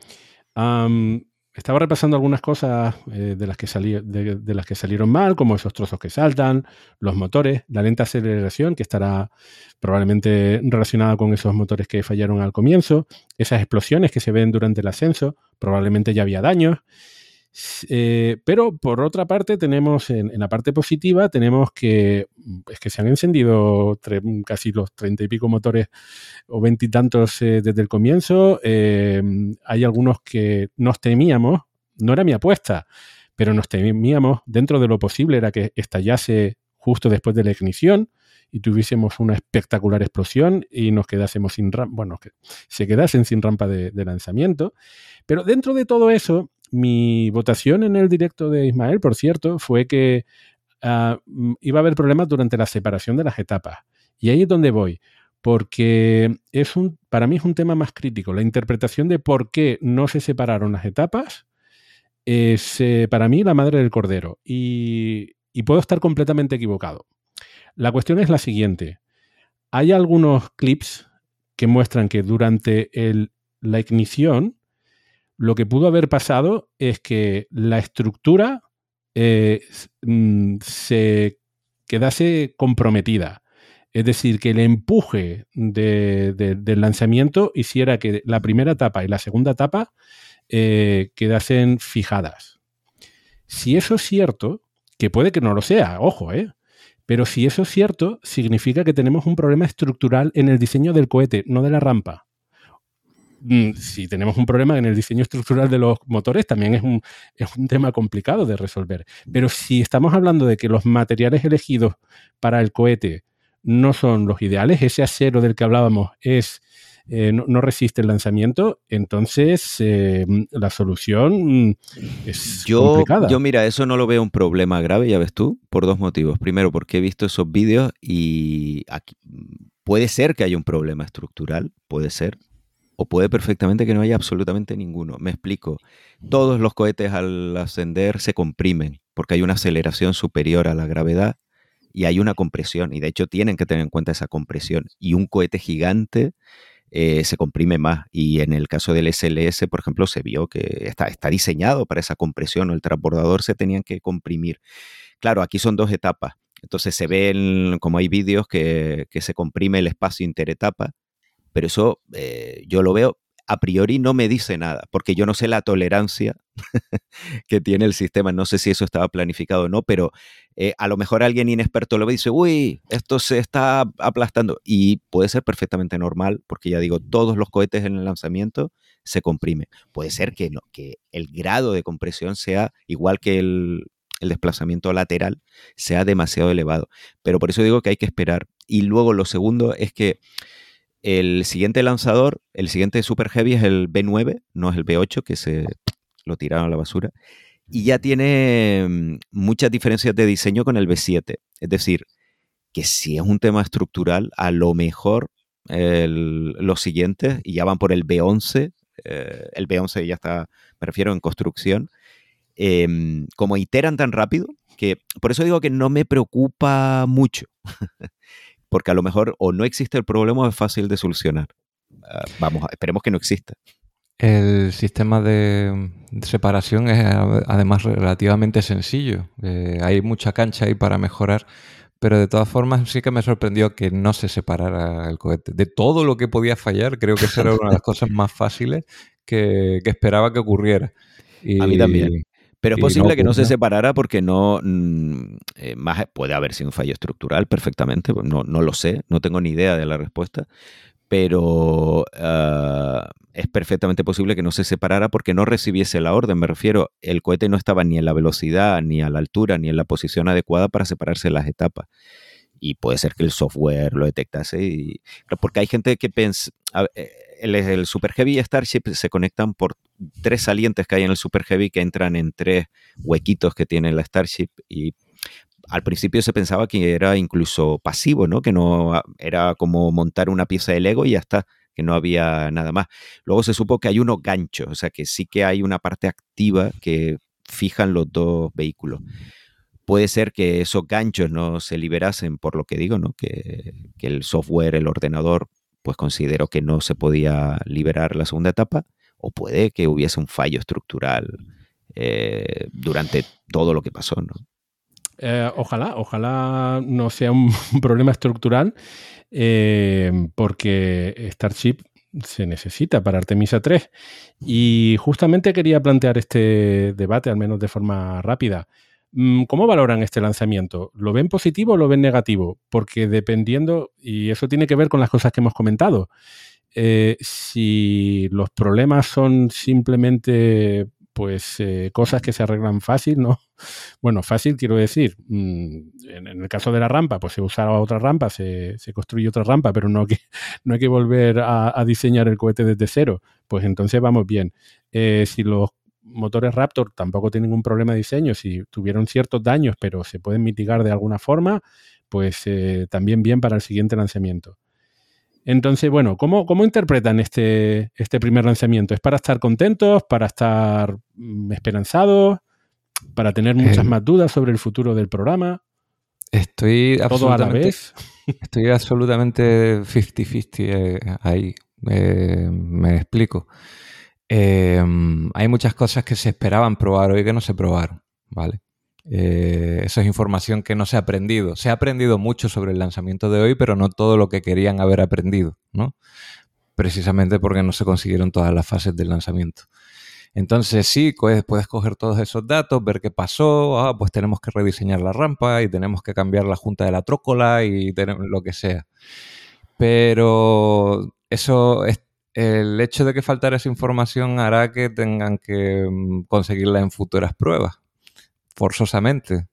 estaba repasando algunas cosas eh, de, las que de, las que salieron mal, como esos trozos que saltan, los motores, la lenta aceleración, que estará probablemente relacionada con esos motores que fallaron al comienzo, esas explosiones que se ven durante el ascenso, probablemente ya había daños. Eh, pero por otra parte, tenemos en, la parte positiva, tenemos que es que se han encendido casi los treinta y pico motores o veintitantos eh, desde el comienzo. Eh, hay algunos que nos temíamos, no era mi apuesta, pero nos temíamos dentro de lo posible era que estallase justo después de la ignición y tuviésemos una espectacular explosión y nos quedásemos sin rampa, bueno, que se quedasen sin rampa de lanzamiento. Pero dentro de todo eso, mi votación en el directo de Ismael, por cierto, fue que ah, mm, iba a haber problemas durante la separación de las etapas. Y ahí es donde voy. porque es un, para mí es un tema más crítico. La interpretación de por qué no se separaron las etapas es eh, para mí la madre del cordero y, puedo estar completamente equivocado. La cuestión es la siguiente. Hay algunos clips que muestran que durante la ignición lo que pudo haber pasado es que la estructura eh, mm, se quedase comprometida. Es decir, que el empuje del lanzamiento hiciera que la primera etapa y la segunda etapa eh, quedasen fijadas. Si eso es cierto, que puede que no lo sea, ojo, ¿eh? Pero si eso es cierto, significa que tenemos un problema estructural en el diseño del cohete, no de la rampa. Mm, si tenemos un problema en el diseño estructural de los motores, también es un, es un tema complicado de resolver. Pero si estamos hablando de que los materiales elegidos para el cohete no son los ideales, ese acero del que hablábamos es eh, no, resiste el lanzamiento, entonces eh, la solución mm, es yo, complicada. Yo, mira, eso no lo veo un problema grave, ya ves tú, por dos motivos. Primero, porque he visto esos vídeos y aquí, puede ser que haya un problema estructural, puede ser, o puede perfectamente que no haya absolutamente ninguno. Me explico. Todos los cohetes al ascender se comprimen porque hay una aceleración superior a la gravedad y hay una compresión. Y de hecho tienen que tener en cuenta esa compresión. Y un cohete gigante eh, se comprime más. Y en el caso del SLS, por ejemplo, se vio que está, diseñado para esa compresión, el transbordador se tenían que comprimir. Claro, aquí son dos etapas. Entonces se ven, como hay vídeos, que, se comprime el espacio interetapa, pero eso eh, yo lo veo a priori no me dice nada, porque yo no sé la tolerancia que tiene el sistema, no sé si eso estaba planificado o no, pero eh, a lo mejor alguien inexperto lo ve y dice, uy, esto se está aplastando, y puede ser perfectamente normal, porque ya digo, todos los cohetes en el lanzamiento se comprimen. Puede ser que, el grado de compresión sea igual que el, el desplazamiento lateral, sea demasiado elevado, pero por eso digo que hay que esperar. Y luego lo segundo es que el siguiente lanzador, el siguiente Super Heavy es el B9, no es el B8, que se lo tiraron a la basura. Y ya tiene mm, muchas diferencias de diseño con el B7. Es decir, que si es un tema estructural, a lo mejor los siguientes, y ya van por el B11, eh, el B11 ya está, me refiero en construcción, em, como iteran tan rápido, que por eso digo que no me preocupa mucho. porque a lo mejor o no existe el problema o es fácil de solucionar. Ah, vamos, esperemos que no exista. El sistema de separación es además relativamente sencillo. Eh, hay mucha cancha ahí para mejorar, pero de todas formas sí que me sorprendió que no se separara el cohete. De todo lo que podía fallar, creo que esa era una de las cosas más fáciles que, esperaba que ocurriera. a mí también. Pero es posible que no se separara porque no. Mm, eh, más puede haber sido un fallo estructural perfectamente. No, no lo sé, no tengo ni idea de la respuesta. Pero ah, es perfectamente posible que no se separara porque no recibiese la orden. Me refiero, el cohete no estaba ni en la velocidad, ni a la altura, ni en la posición adecuada para separarse las etapas. Y puede ser que el software lo detectase. Y, porque hay gente que piensa el, Super Heavy y Starship se conectan por tres salientes que hay en el Super Heavy que entran en tres huequitos que tiene la Starship y al principio se pensaba que era incluso pasivo, ¿no? Que no era como montar una pieza de Lego y ya está, que no había nada más. Luego se supo que hay unos ganchos, o sea que sí que hay una parte activa que fijan los dos vehículos. Puede ser que esos ganchos no se liberasen por lo que digo, ¿no? Que, que el software, el ordenador, pues considero que no se podía liberar la segunda etapa, o puede que hubiese un fallo estructural eh, durante todo lo que pasó. Eh, ojalá, ojalá no sea un problema estructural, eh, porque Starship se necesita para Artemisa 3. Y justamente quería plantear este debate, al menos de forma rápida. Mm, ¿Cómo valoran este lanzamiento? ¿Lo ven positivo o lo ven negativo? Porque dependiendo, y eso tiene que ver con las cosas que hemos comentado, eh, si los problemas son simplemente pues eh, cosas que se arreglan fácil, ¿no? Bueno, fácil quiero decir, mm, en, el caso de la rampa, pues se usa otra rampa, se, construye otra rampa, pero no, hay que volver a, diseñar el cohete desde cero, pues entonces vamos bien. Eh, si los motores Raptor tampoco tienen ningún problema de diseño. Si tuvieron ciertos daños, pero se pueden mitigar de alguna forma, pues también bien para el siguiente lanzamiento. Entonces, bueno, ¿cómo, cómo interpretan este, este primer lanzamiento? ¿Es para estar contentos, para estar mm, esperanzados, para tener muchas eh, más dudas sobre el futuro del programa? Estoy ¿Todo a la vez? Estoy absolutamente 50-50 eh, ahí. Eh, me explico. hay muchas cosas que se esperaban probar hoy que no se probaron, ¿vale? Eh, eso es información que no se ha aprendido. Se ha aprendido mucho sobre el lanzamiento de hoy, pero no todo lo que querían haber aprendido, ¿no? Precisamente porque no se consiguieron todas las fases del lanzamiento. Entonces sí, puedes, puedes coger todos esos datos, ver qué pasó, ah, pues tenemos que rediseñar la rampa y tenemos que cambiar la junta de la trócola y lo que sea. Pero eso es, el hecho de que faltara esa información hará que tengan que mm, conseguirla en futuras pruebas forzosamente.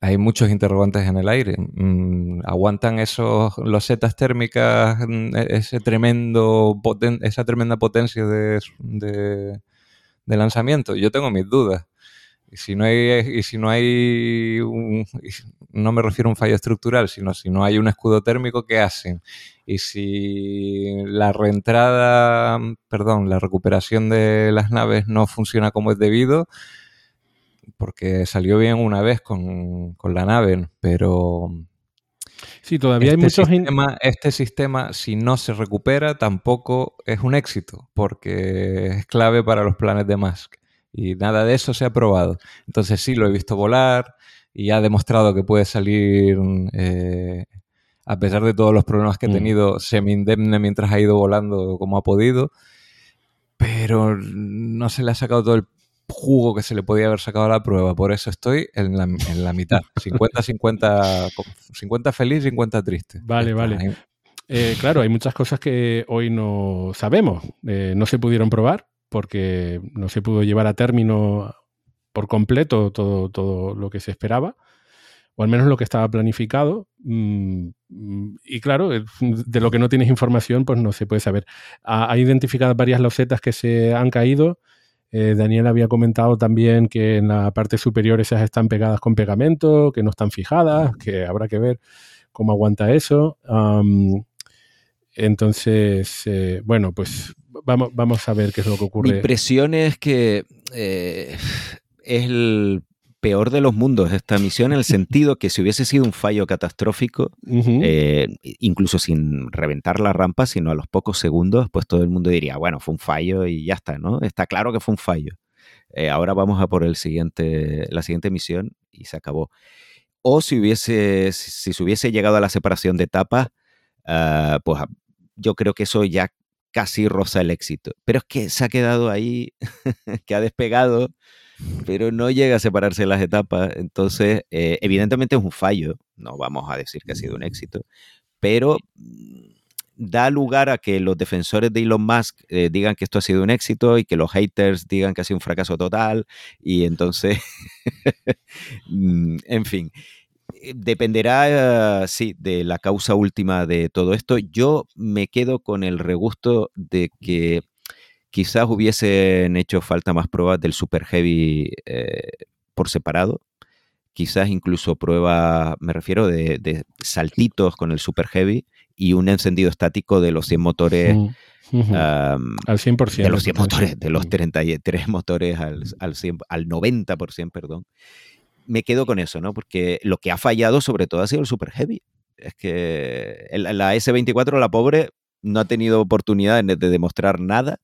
Hay muchos interrogantes en el aire. Mm, ¿Aguantan esos losetas térmicas, mm, e-, ese tremendo esa tremenda potencia de, lanzamiento? Yo tengo mis dudas. Y si no hay, y si no hay no me refiero a un fallo estructural, sino si no hay un escudo térmico, ¿qué hacen? Y si la reentrada, perdón, la recuperación de las naves no funciona como es debido, porque salió bien una vez con, la nave, pero... Sí, todavía hay este muchos... Sistema, este sistema, si no se recupera, tampoco es un éxito, porque es clave para los planes de Musk. Y nada de eso se ha probado. Entonces sí, lo he visto volar y ha demostrado que puede salir, eh, a pesar de todos los problemas que ha mm. tenido, semi-indemne mientras ha ido volando como ha podido pero no se le ha sacado todo el jugo que se le podía haber sacado a la prueba. Por eso estoy en la, en la mitad. 50-50 50 feliz, 50 triste. Vale, vale. Eh, claro, hay muchas cosas que hoy no sabemos. Eh, no se pudieron probar porque no se pudo llevar a término por completo todo, todo lo que se esperaba, o al menos lo que estaba planificado. Mm, y claro, de lo que no tienes información, pues no se puede saber. Ha, identificado varias losetas que se han caído eh, Daniel había comentado también que en la parte superior esas están pegadas con pegamento, que no están fijadas, que habrá que ver cómo aguanta eso. entonces, eh, bueno, pues vamos, vamos a ver qué es lo que ocurre. Mi impresión es que eh, es el peor de los mundos esta misión, en el sentido que si hubiese sido un fallo catastrófico, eh, incluso sin reventar la rampa, sino a los pocos segundos, pues todo el mundo diría, bueno, fue un fallo y ya está, ¿no? Está claro que fue un fallo. Eh, ahora vamos a por el siguiente, la siguiente misión y se acabó. O si hubiese, si, se hubiese llegado a la separación de etapas, ah, pues yo creo que eso ya casi roza el éxito. Pero es que se ha quedado ahí, que ha despegado pero no llega a separarse las etapas. Entonces, eh, evidentemente es un fallo, no vamos a decir que ha sido un éxito, pero mm, da lugar a que los defensores de Elon Musk eh, digan que esto ha sido un éxito y que los haters digan que ha sido un fracaso total. Y entonces, mm, en fin, eh, dependerá, sí, de la causa última de todo esto. Yo me quedo con el regusto de que Quizás hubiesen hecho falta más pruebas del Super Heavy eh, por separado. Quizás incluso pruebas, me refiero, de, saltitos con el Super Heavy y un encendido estático de los 100 motores. al 100%. De los 100 motores, de los 33 motores al, al, al 90%, perdón. Me quedo con eso, ¿no? Porque lo que ha fallado sobre todo ha sido el Super Heavy. Es que la S24, la pobre, no ha tenido oportunidad de demostrar nada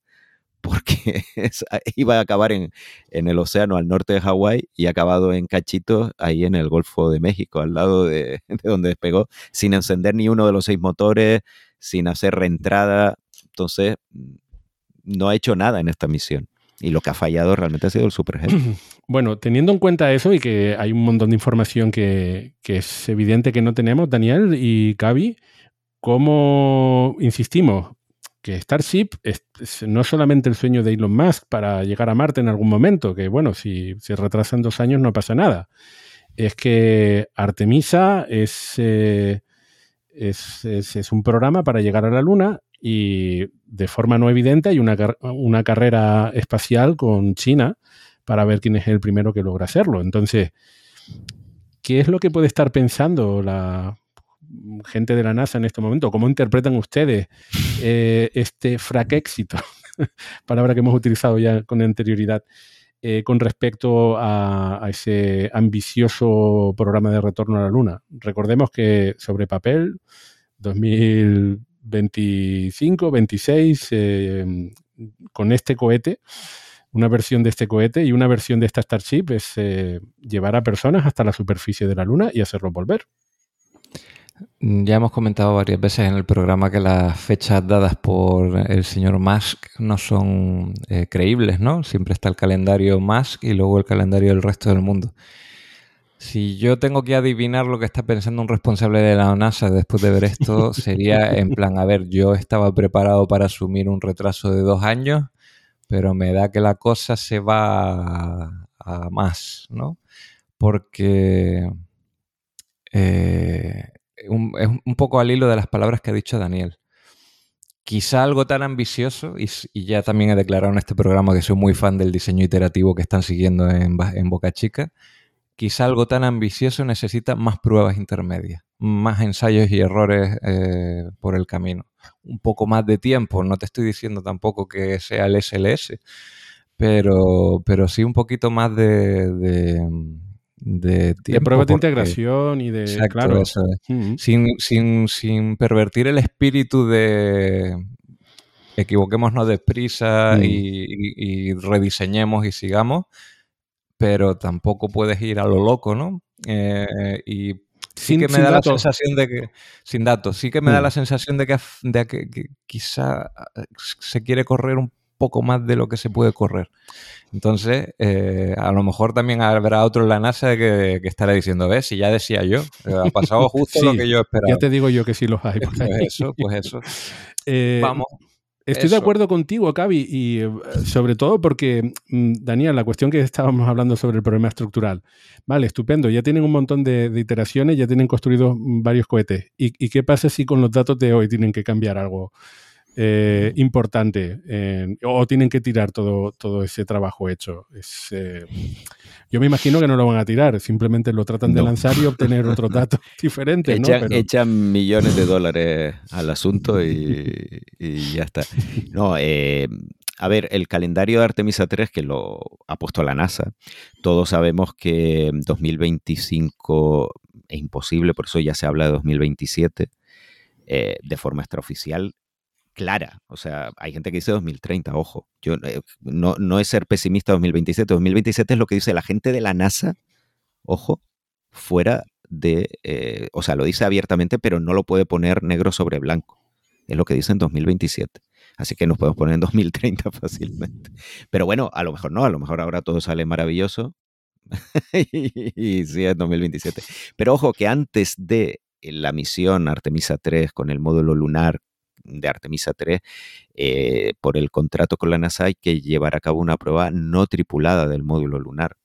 porque iba a acabar en, el océano al norte de Hawái y ha acabado en cachitos ahí en el Golfo de México, al lado de, donde despegó, sin encender ni uno de los seis motores, sin hacer reentrada. Entonces, no ha hecho nada en esta misión. Y lo que ha fallado realmente ha sido el Super Bueno, teniendo en cuenta eso y que hay un montón de información que, que es evidente que no tenemos, Daniel y Cavi, ¿cómo insistimos? Que Starship es, no solamente el sueño de Elon Musk para llegar a Marte en algún momento, que bueno, si se retrasan dos años no pasa nada. Es que Artemisa es, eh, es, es, un programa para llegar a la Luna y de forma no evidente hay una, una carrera espacial con China para ver quién es el primero que logra hacerlo. Entonces, ¿qué es lo que puede estar pensando la, gente de la NASA en este momento, cómo interpretan ustedes eh, este fraquéxito, palabra que hemos utilizado ya con anterioridad, eh, con respecto a, ese ambicioso programa de retorno a la Luna. Recordemos que sobre papel, 2025, 26, con este cohete, una versión de este cohete y una versión de esta Starship es eh, llevar a personas hasta la superficie de la Luna y hacerlo volver. Ya hemos comentado varias veces en el programa que las fechas dadas por el señor Musk no son eh, creíbles, ¿no? Siempre está el calendario Musk y luego el calendario del resto del mundo. Si yo tengo que adivinar lo que está pensando un responsable de la NASA después de ver esto, sería en plan, a ver, yo estaba preparado para asumir un retraso de dos años pero me da que la cosa se va a, más, ¿no? Porque eh, es un poco al hilo de las palabras que ha dicho Daniel. Quizá algo tan ambicioso, y, ya también he declarado en este programa que soy muy fan del diseño iterativo que están siguiendo en, en Boca Chica, quizá algo tan ambicioso necesita más pruebas intermedias, más ensayos y errores eh, por el camino. Un poco más de tiempo, no te estoy diciendo tampoco que sea el SLS, pero, pero sí un poquito más de, de, pruebas de integración y de... claro. sin, sin, pervertir el espíritu de equivoquémonos deprisa mm. y, y rediseñemos y sigamos, pero tampoco puedes ir a lo loco, ¿no? Eh, y sí que me da la sensación de que, sin datos, sí que me da mm. la sensación de que, de que, quizá eh, se quiere correr un poco más de lo que se puede correr. Entonces, eh, a lo mejor también habrá otro en la NASA que, estará diciendo, ves, si ya decía yo, ha pasado justo lo que yo esperaba. Ya te digo yo que sí los hay. Pues eso, pues eso. Vamos. Estoy de acuerdo contigo, Cavi, y eh, sobre todo porque, mm, Daniel, la cuestión que estábamos hablando sobre el problema estructural. Vale, estupendo, ya tienen un montón de, iteraciones, ya tienen construidos mm, varios cohetes. ¿Y, ¿Y, qué pasa si con los datos de hoy tienen que cambiar algo? Eh, importante o tienen que tirar todo, todo ese trabajo hecho. Eh, yo me imagino que no lo van a tirar, simplemente lo tratan de lanzar y obtener otros datos diferentes. Echan, millones de dólares al asunto y, ya está. No, eh, a ver, el calendario de Artemisa 3 que lo ha puesto la NASA, todos sabemos que 2025 es imposible, por eso ya se habla de 2027. de forma extraoficial clara. O sea, hay gente que dice 2030, ojo. Yo, eh, no, no es ser pesimista 2027. 2027 es lo que dice la gente de la NASA, ojo, fuera de, eh, o sea, lo dice abiertamente, pero no lo puede poner negro sobre blanco. Es lo que dice en 2027. Así que nos podemos poner en 2030 fácilmente. Pero bueno, a lo mejor no, a lo mejor ahora todo sale maravilloso. y, sí, es 2027. Pero ojo que antes de la misión Artemisa 3 con el módulo lunar de Artemisa 3, eh, por el contrato con la NASA hay que llevar a cabo una prueba no tripulada del módulo lunar,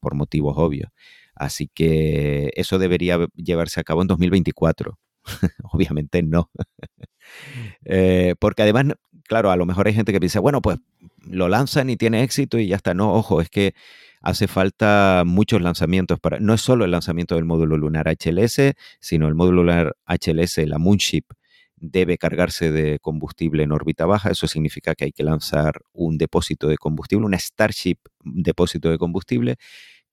por motivos obvios. Así que eso debería llevarse a cabo en 2024. Obviamente no. Eh, porque además, claro, a lo mejor hay gente que piensa, bueno, pues lo lanzan y tiene éxito y ya está. No, ojo, es que hace falta muchos lanzamientos para. No es solo el lanzamiento del módulo lunar HLS, sino el módulo lunar HLS, la Moonship, debe cargarse de combustible en órbita baja. Eso significa que hay que lanzar un depósito de combustible, una Starship depósito de combustible,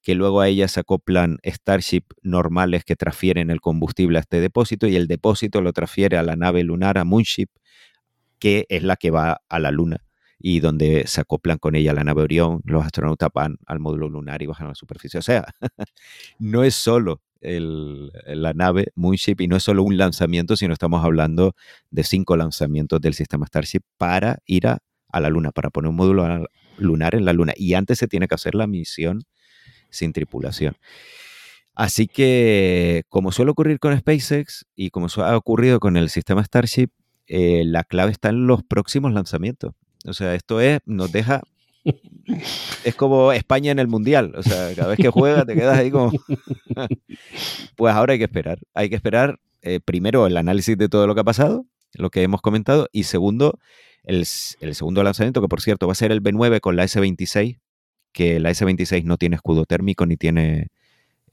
que luego a ella se acoplan Starship normales que transfieren el combustible a este depósito y el depósito lo transfiere a la nave lunar, a Moonship, que es la que va a la Luna y donde se acoplan con ella la nave Orión, los astronautas van al módulo lunar y bajan a la superficie. O sea, no es solo la nave Moonship y no es solo un lanzamiento, sino estamos hablando de cinco lanzamientos del sistema Starship para ir a, la Luna, para poner un módulo lunar en la Luna. Y antes se tiene que hacer la misión sin tripulación. Así que, como suele ocurrir con SpaceX y como ha ocurrido con el sistema Starship, eh, la clave está en los próximos lanzamientos. O sea, esto es, nos deja es como España en el Mundial. O sea, cada vez que juega te quedas ahí como... pues ahora hay que esperar. Hay que esperar eh, primero el análisis de todo lo que ha pasado, lo que hemos comentado, y segundo, el, segundo lanzamiento, que por cierto va a ser el B9 con la S26, que la S26 no tiene escudo térmico ni tiene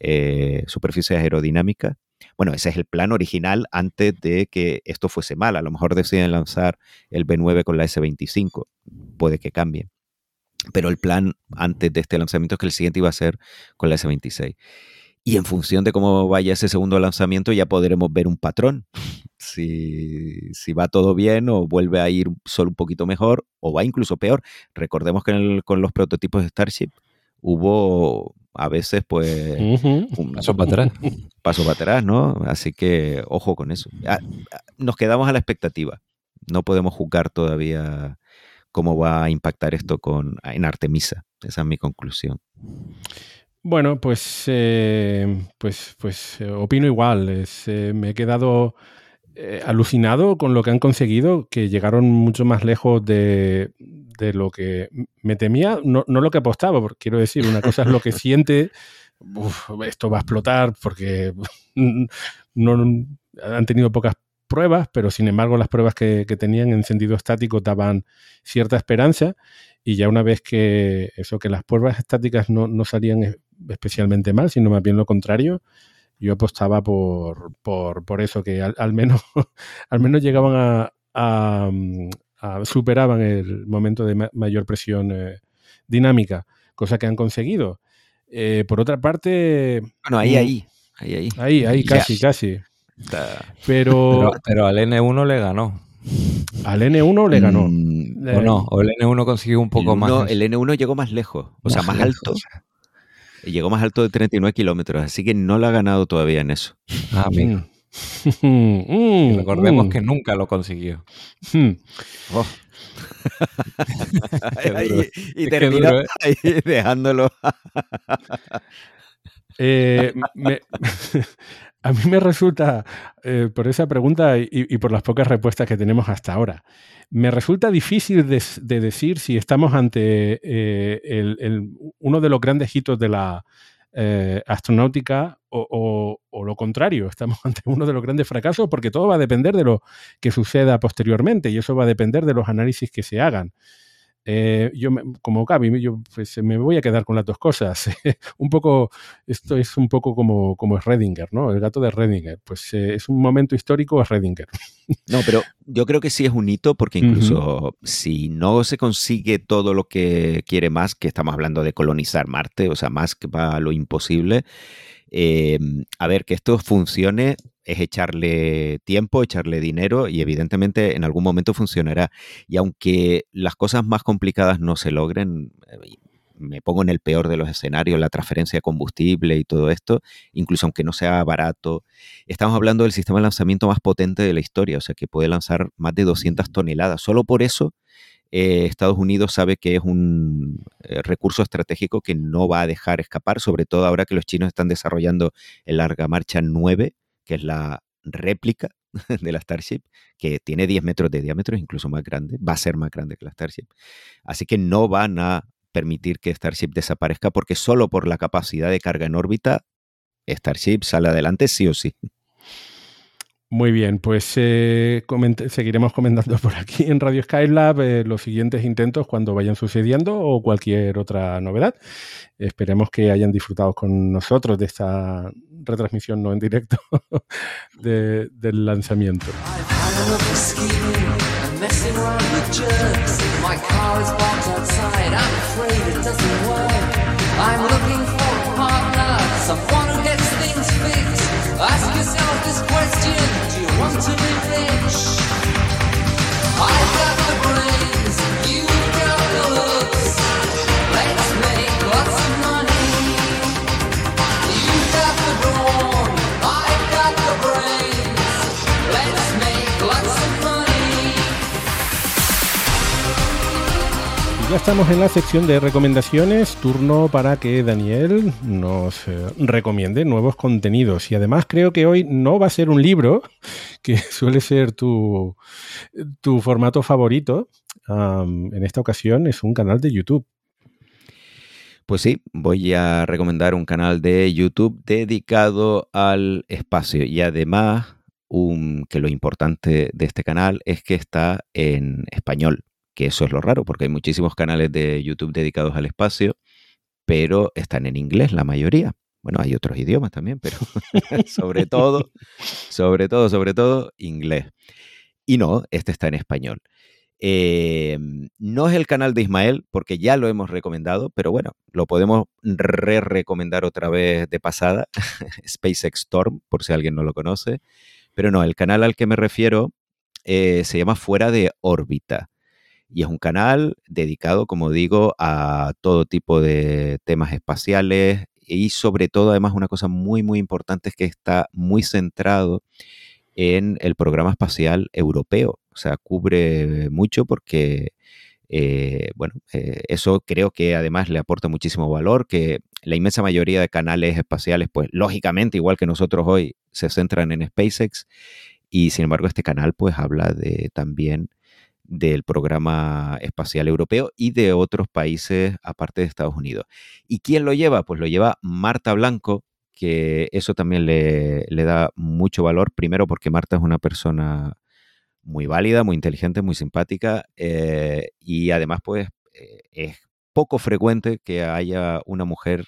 eh, superficie aerodinámica. bueno, ese es el plan original antes de que esto fuese mal. A lo mejor deciden lanzar el B9 con la S25, puede que cambie. Pero el plan antes de este lanzamiento es que el siguiente iba a ser con la S26. Y en función de cómo vaya ese segundo lanzamiento ya podremos ver un patrón. Si, si, va todo bien o vuelve a ir solo un poquito mejor o va incluso peor. Recordemos que con los prototipos de Starship hubo a veces pues un paso para atrás. Paso para atrás, ¿no? Así que ojo con eso. Ah, ah, nos quedamos a la expectativa. No podemos juzgar todavía cómo va a impactar esto con, en Artemisa. Esa es mi conclusión. Bueno, pues, eh, pues, pues eh, opino igual. Eh, me he quedado alucinado con lo que han conseguido, que llegaron mucho más lejos de, de lo que me temía, no, lo que apostaba, porque quiero decir, una cosa es lo que siente, esto va a explotar porque no, han tenido pocas pruebas, pero sin embargo las pruebas que, tenían en sentido estático daban cierta esperanza y ya una vez que eso, que las pruebas estáticas no, salían especialmente mal, sino más bien lo contrario, yo apostaba por, por, eso, que al, menos, al menos llegaban a, superaban el momento de mayor presión eh, dinámica, cosa que han conseguido. Eh, por otra parte... Bueno, ahí, ahí. Ahí, ahí. Ahí, ahí, casi, casi. Pero, pero, al N1 le ganó. Al N1 le ganó. Mm, o no, o el N1 consiguió un poco más. El N1 llegó más lejos, o sea, más alto. Llegó más alto de 39 kilómetros, así que no lo ha ganado todavía en eso. Ah, mira. Mm, recordemos mm. que nunca lo consiguió. Hmm. Oh. y, terminó ¿eh? ahí dejándolo. Eh, a mí me resulta, eh, por esa pregunta y, por las pocas respuestas que tenemos hasta ahora, me resulta difícil de, decir si estamos ante uno de los grandes hitos de la, eh, astronáutica o, lo contrario, estamos ante uno de los grandes fracasos porque todo va a depender de lo que suceda posteriormente y eso va a depender de los análisis que se hagan. Eh, yo, como Gaby, yo pues, me voy a quedar con las dos cosas. un poco, esto es un poco como, como Redinger, ¿no? El gato de Redinger. Pues eh, es un momento histórico, es Redinger. no, pero yo creo que sí es un hito porque incluso si no se consigue todo lo que quiere más, que estamos hablando de colonizar Marte, o sea, más que para lo imposible, eh, a ver, que esto funcione es echarle tiempo, echarle dinero y evidentemente en algún momento funcionará. Y aunque las cosas más complicadas no se logren, eh, me pongo en el peor de los escenarios, la transferencia de combustible y todo esto, incluso aunque no sea barato, estamos hablando del sistema de lanzamiento más potente de la historia, o sea que puede lanzar más de 200 toneladas. Solo por eso eh, Estados Unidos sabe que es un eh, recurso estratégico que no va a dejar escapar, sobre todo ahora que los chinos están desarrollando el Larga Marcha 9, que es la réplica de la Starship, que tiene 10 metros de diámetro, incluso más grande, va a ser más grande que la Starship. Así que no van a permitir que Starship desaparezca porque solo por la capacidad de carga en órbita, Starship sale adelante sí o sí. Muy bien, pues eh, seguiremos comentando por aquí en Radio Skylab eh, los siguientes intentos cuando vayan sucediendo o cualquier otra novedad. Esperemos que hayan disfrutado con nosotros de esta retransmisión no en directo del lanzamiento. Ask yourself this question Do you want to be rich? I've got the brains, Ya estamos en la sección de recomendaciones, turno para que Daniel nos eh, recomiende nuevos contenidos. Y además creo que hoy no va a ser un libro, que suele ser tu, formato favorito. en esta ocasión es un canal de YouTube. Pues sí, voy a recomendar un canal de YouTube dedicado al espacio y además que lo importante de este canal es que está en español que eso es lo raro, porque hay muchísimos canales de YouTube dedicados al espacio, pero están en inglés la mayoría. Bueno, hay otros idiomas también, pero sobre todo, sobre todo, sobre todo, inglés. Y no, este está en español. Em, no es el canal de Ismael, porque ya lo hemos recomendado, pero bueno, lo podemos re-recomendar otra vez de pasada, SpaceX Storm, por si alguien no lo conoce. Pero no, el canal al que me refiero eh, se llama Fuera de órbita. Y es un canal dedicado, como digo, a todo tipo de temas espaciales y sobre todo, además, una cosa muy, muy importante es que está muy centrado en el programa espacial europeo. O sea, cubre mucho porque, eh, bueno, eh, eso creo que además le aporta muchísimo valor, que la inmensa mayoría de canales espaciales, pues lógicamente, igual que nosotros hoy, se centran en SpaceX y sin embargo este canal pues habla de también del programa espacial europeo y de otros países aparte de Estados Unidos. ¿Y quién lo lleva? Pues lo lleva Marta Blanco, que eso también le, da mucho valor, primero porque Marta es una persona muy válida, muy inteligente, muy simpática eh, y además pues eh, es poco frecuente que haya una mujer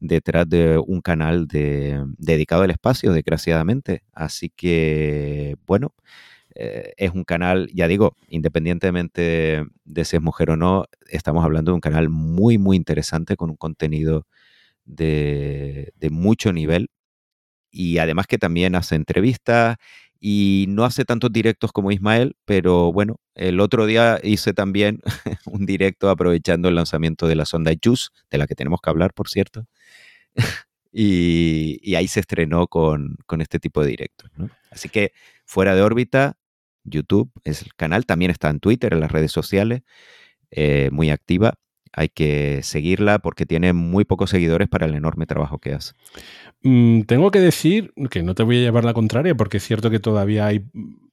detrás de un canal dedicado al espacio, desgraciadamente. Así que, bueno, eh, es un canal, ya digo, independientemente de si es mujer o no, estamos hablando de un canal muy, muy interesante con un contenido de, mucho nivel y además que también hace entrevistas y no hace tantos directos como Ismael, pero bueno, el otro día hice también un directo aprovechando el lanzamiento de la sonda JUICE, de la que tenemos que hablar, por cierto, y, ahí se estrenó con, este tipo de directos. Así que fuera de órbita, YouTube es el canal, también está en Twitter, en las redes sociales, eh, muy activa hay que seguirla porque tiene muy pocos seguidores para el enorme trabajo que hace. Mm, tengo que decir que no te voy a llevar la contraria porque es cierto que todavía hay,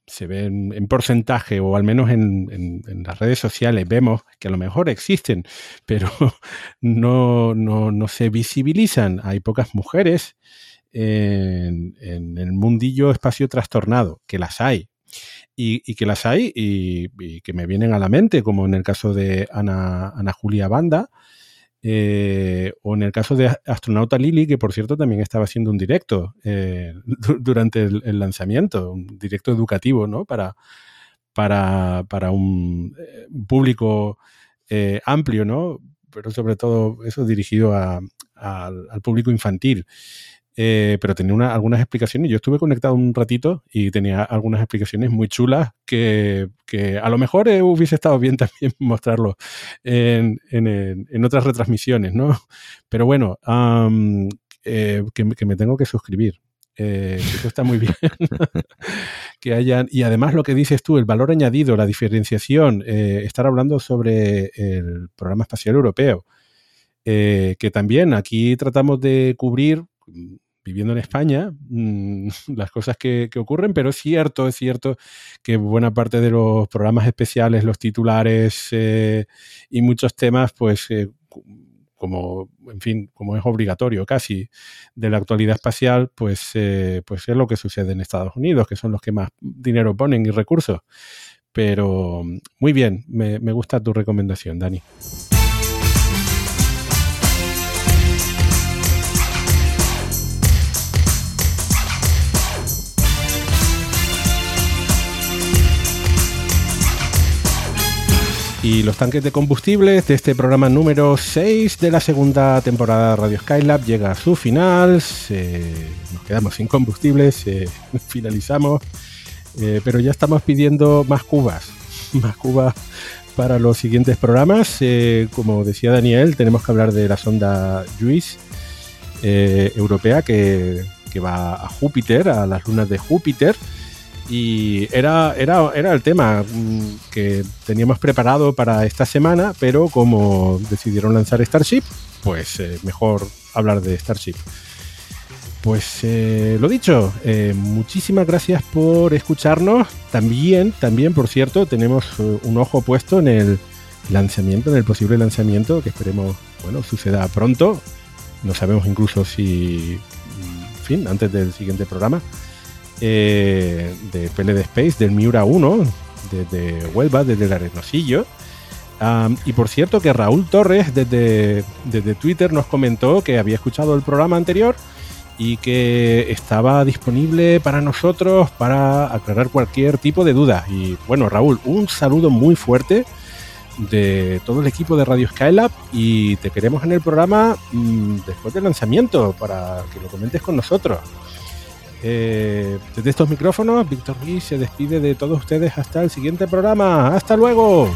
se ve en, porcentaje o al menos en, las redes sociales vemos que a lo mejor existen, pero no, no, se visibilizan. Hay pocas mujeres en, en el mundillo espacio trastornado, que las hay, y, que las hay y, que me vienen a la mente, como en el caso de Ana, Julia Banda, eh, o en el caso de Astronauta Lili, que por cierto también estaba haciendo un directo eh, durante el, lanzamiento, un directo educativo, ¿no? Para, para, para un eh, público amplio, ¿no? Pero sobre todo eso dirigido al público infantil. Eh, pero tenía algunas explicaciones. Yo estuve conectado un ratito y tenía algunas explicaciones muy chulas que, a lo mejor eh, hubiese estado bien también mostrarlo en, otras retransmisiones, ¿no? Pero bueno, eh, que, me tengo que suscribir. eso está muy bien. que hayan, y además lo que dices tú, el valor añadido, la diferenciación, estar hablando sobre el programa espacial europeo, que también aquí tratamos de cubrir viviendo en España, mm, las cosas que, ocurren, pero es cierto, es cierto que buena parte de los programas especiales, los titulares eh, y muchos temas, pues eh, como, en fin, como es obligatorio casi de la actualidad espacial, pues, eh, pues es lo que sucede en Estados Unidos, que son los que más dinero ponen y recursos. Pero muy bien, me gusta tu recomendación, Dani. Y los tanques de combustibles de este programa número 6 de la segunda temporada de Radio Skylab llega a su final. nos quedamos sin combustibles, finalizamos, eh, pero ya estamos pidiendo más cubas, más cubas para los siguientes programas. Eh, como decía Daniel, tenemos que hablar de la sonda JUICE eh, europea que va a Júpiter, a las lunas de Júpiter. Y era, era, era el tema mm, que teníamos preparado para esta semana, pero como decidieron lanzar Starship, pues eh, mejor hablar de Starship. Pues eh, lo dicho, eh, muchísimas gracias por escucharnos. También, también, por cierto, tenemos un ojo puesto en el lanzamiento, en el posible lanzamiento, que esperemos, bueno, suceda pronto. No sabemos incluso si, en fin, antes del siguiente programa eh, de PLD Space, del Miura 1, desde Huelva, desde el Arenosillo. y por cierto que Raúl Torres desde, desde Twitter nos comentó que había escuchado el programa anterior y que estaba disponible para nosotros para aclarar cualquier tipo de duda. Y bueno, Raúl, un saludo muy fuerte de todo el equipo de Radio Skylab y te queremos en el programa mm, después del lanzamiento para que lo comentes con nosotros. Eh, desde estos micrófonos, Víctor Ruiz se despide de todos ustedes hasta el siguiente programa. ¡Hasta luego!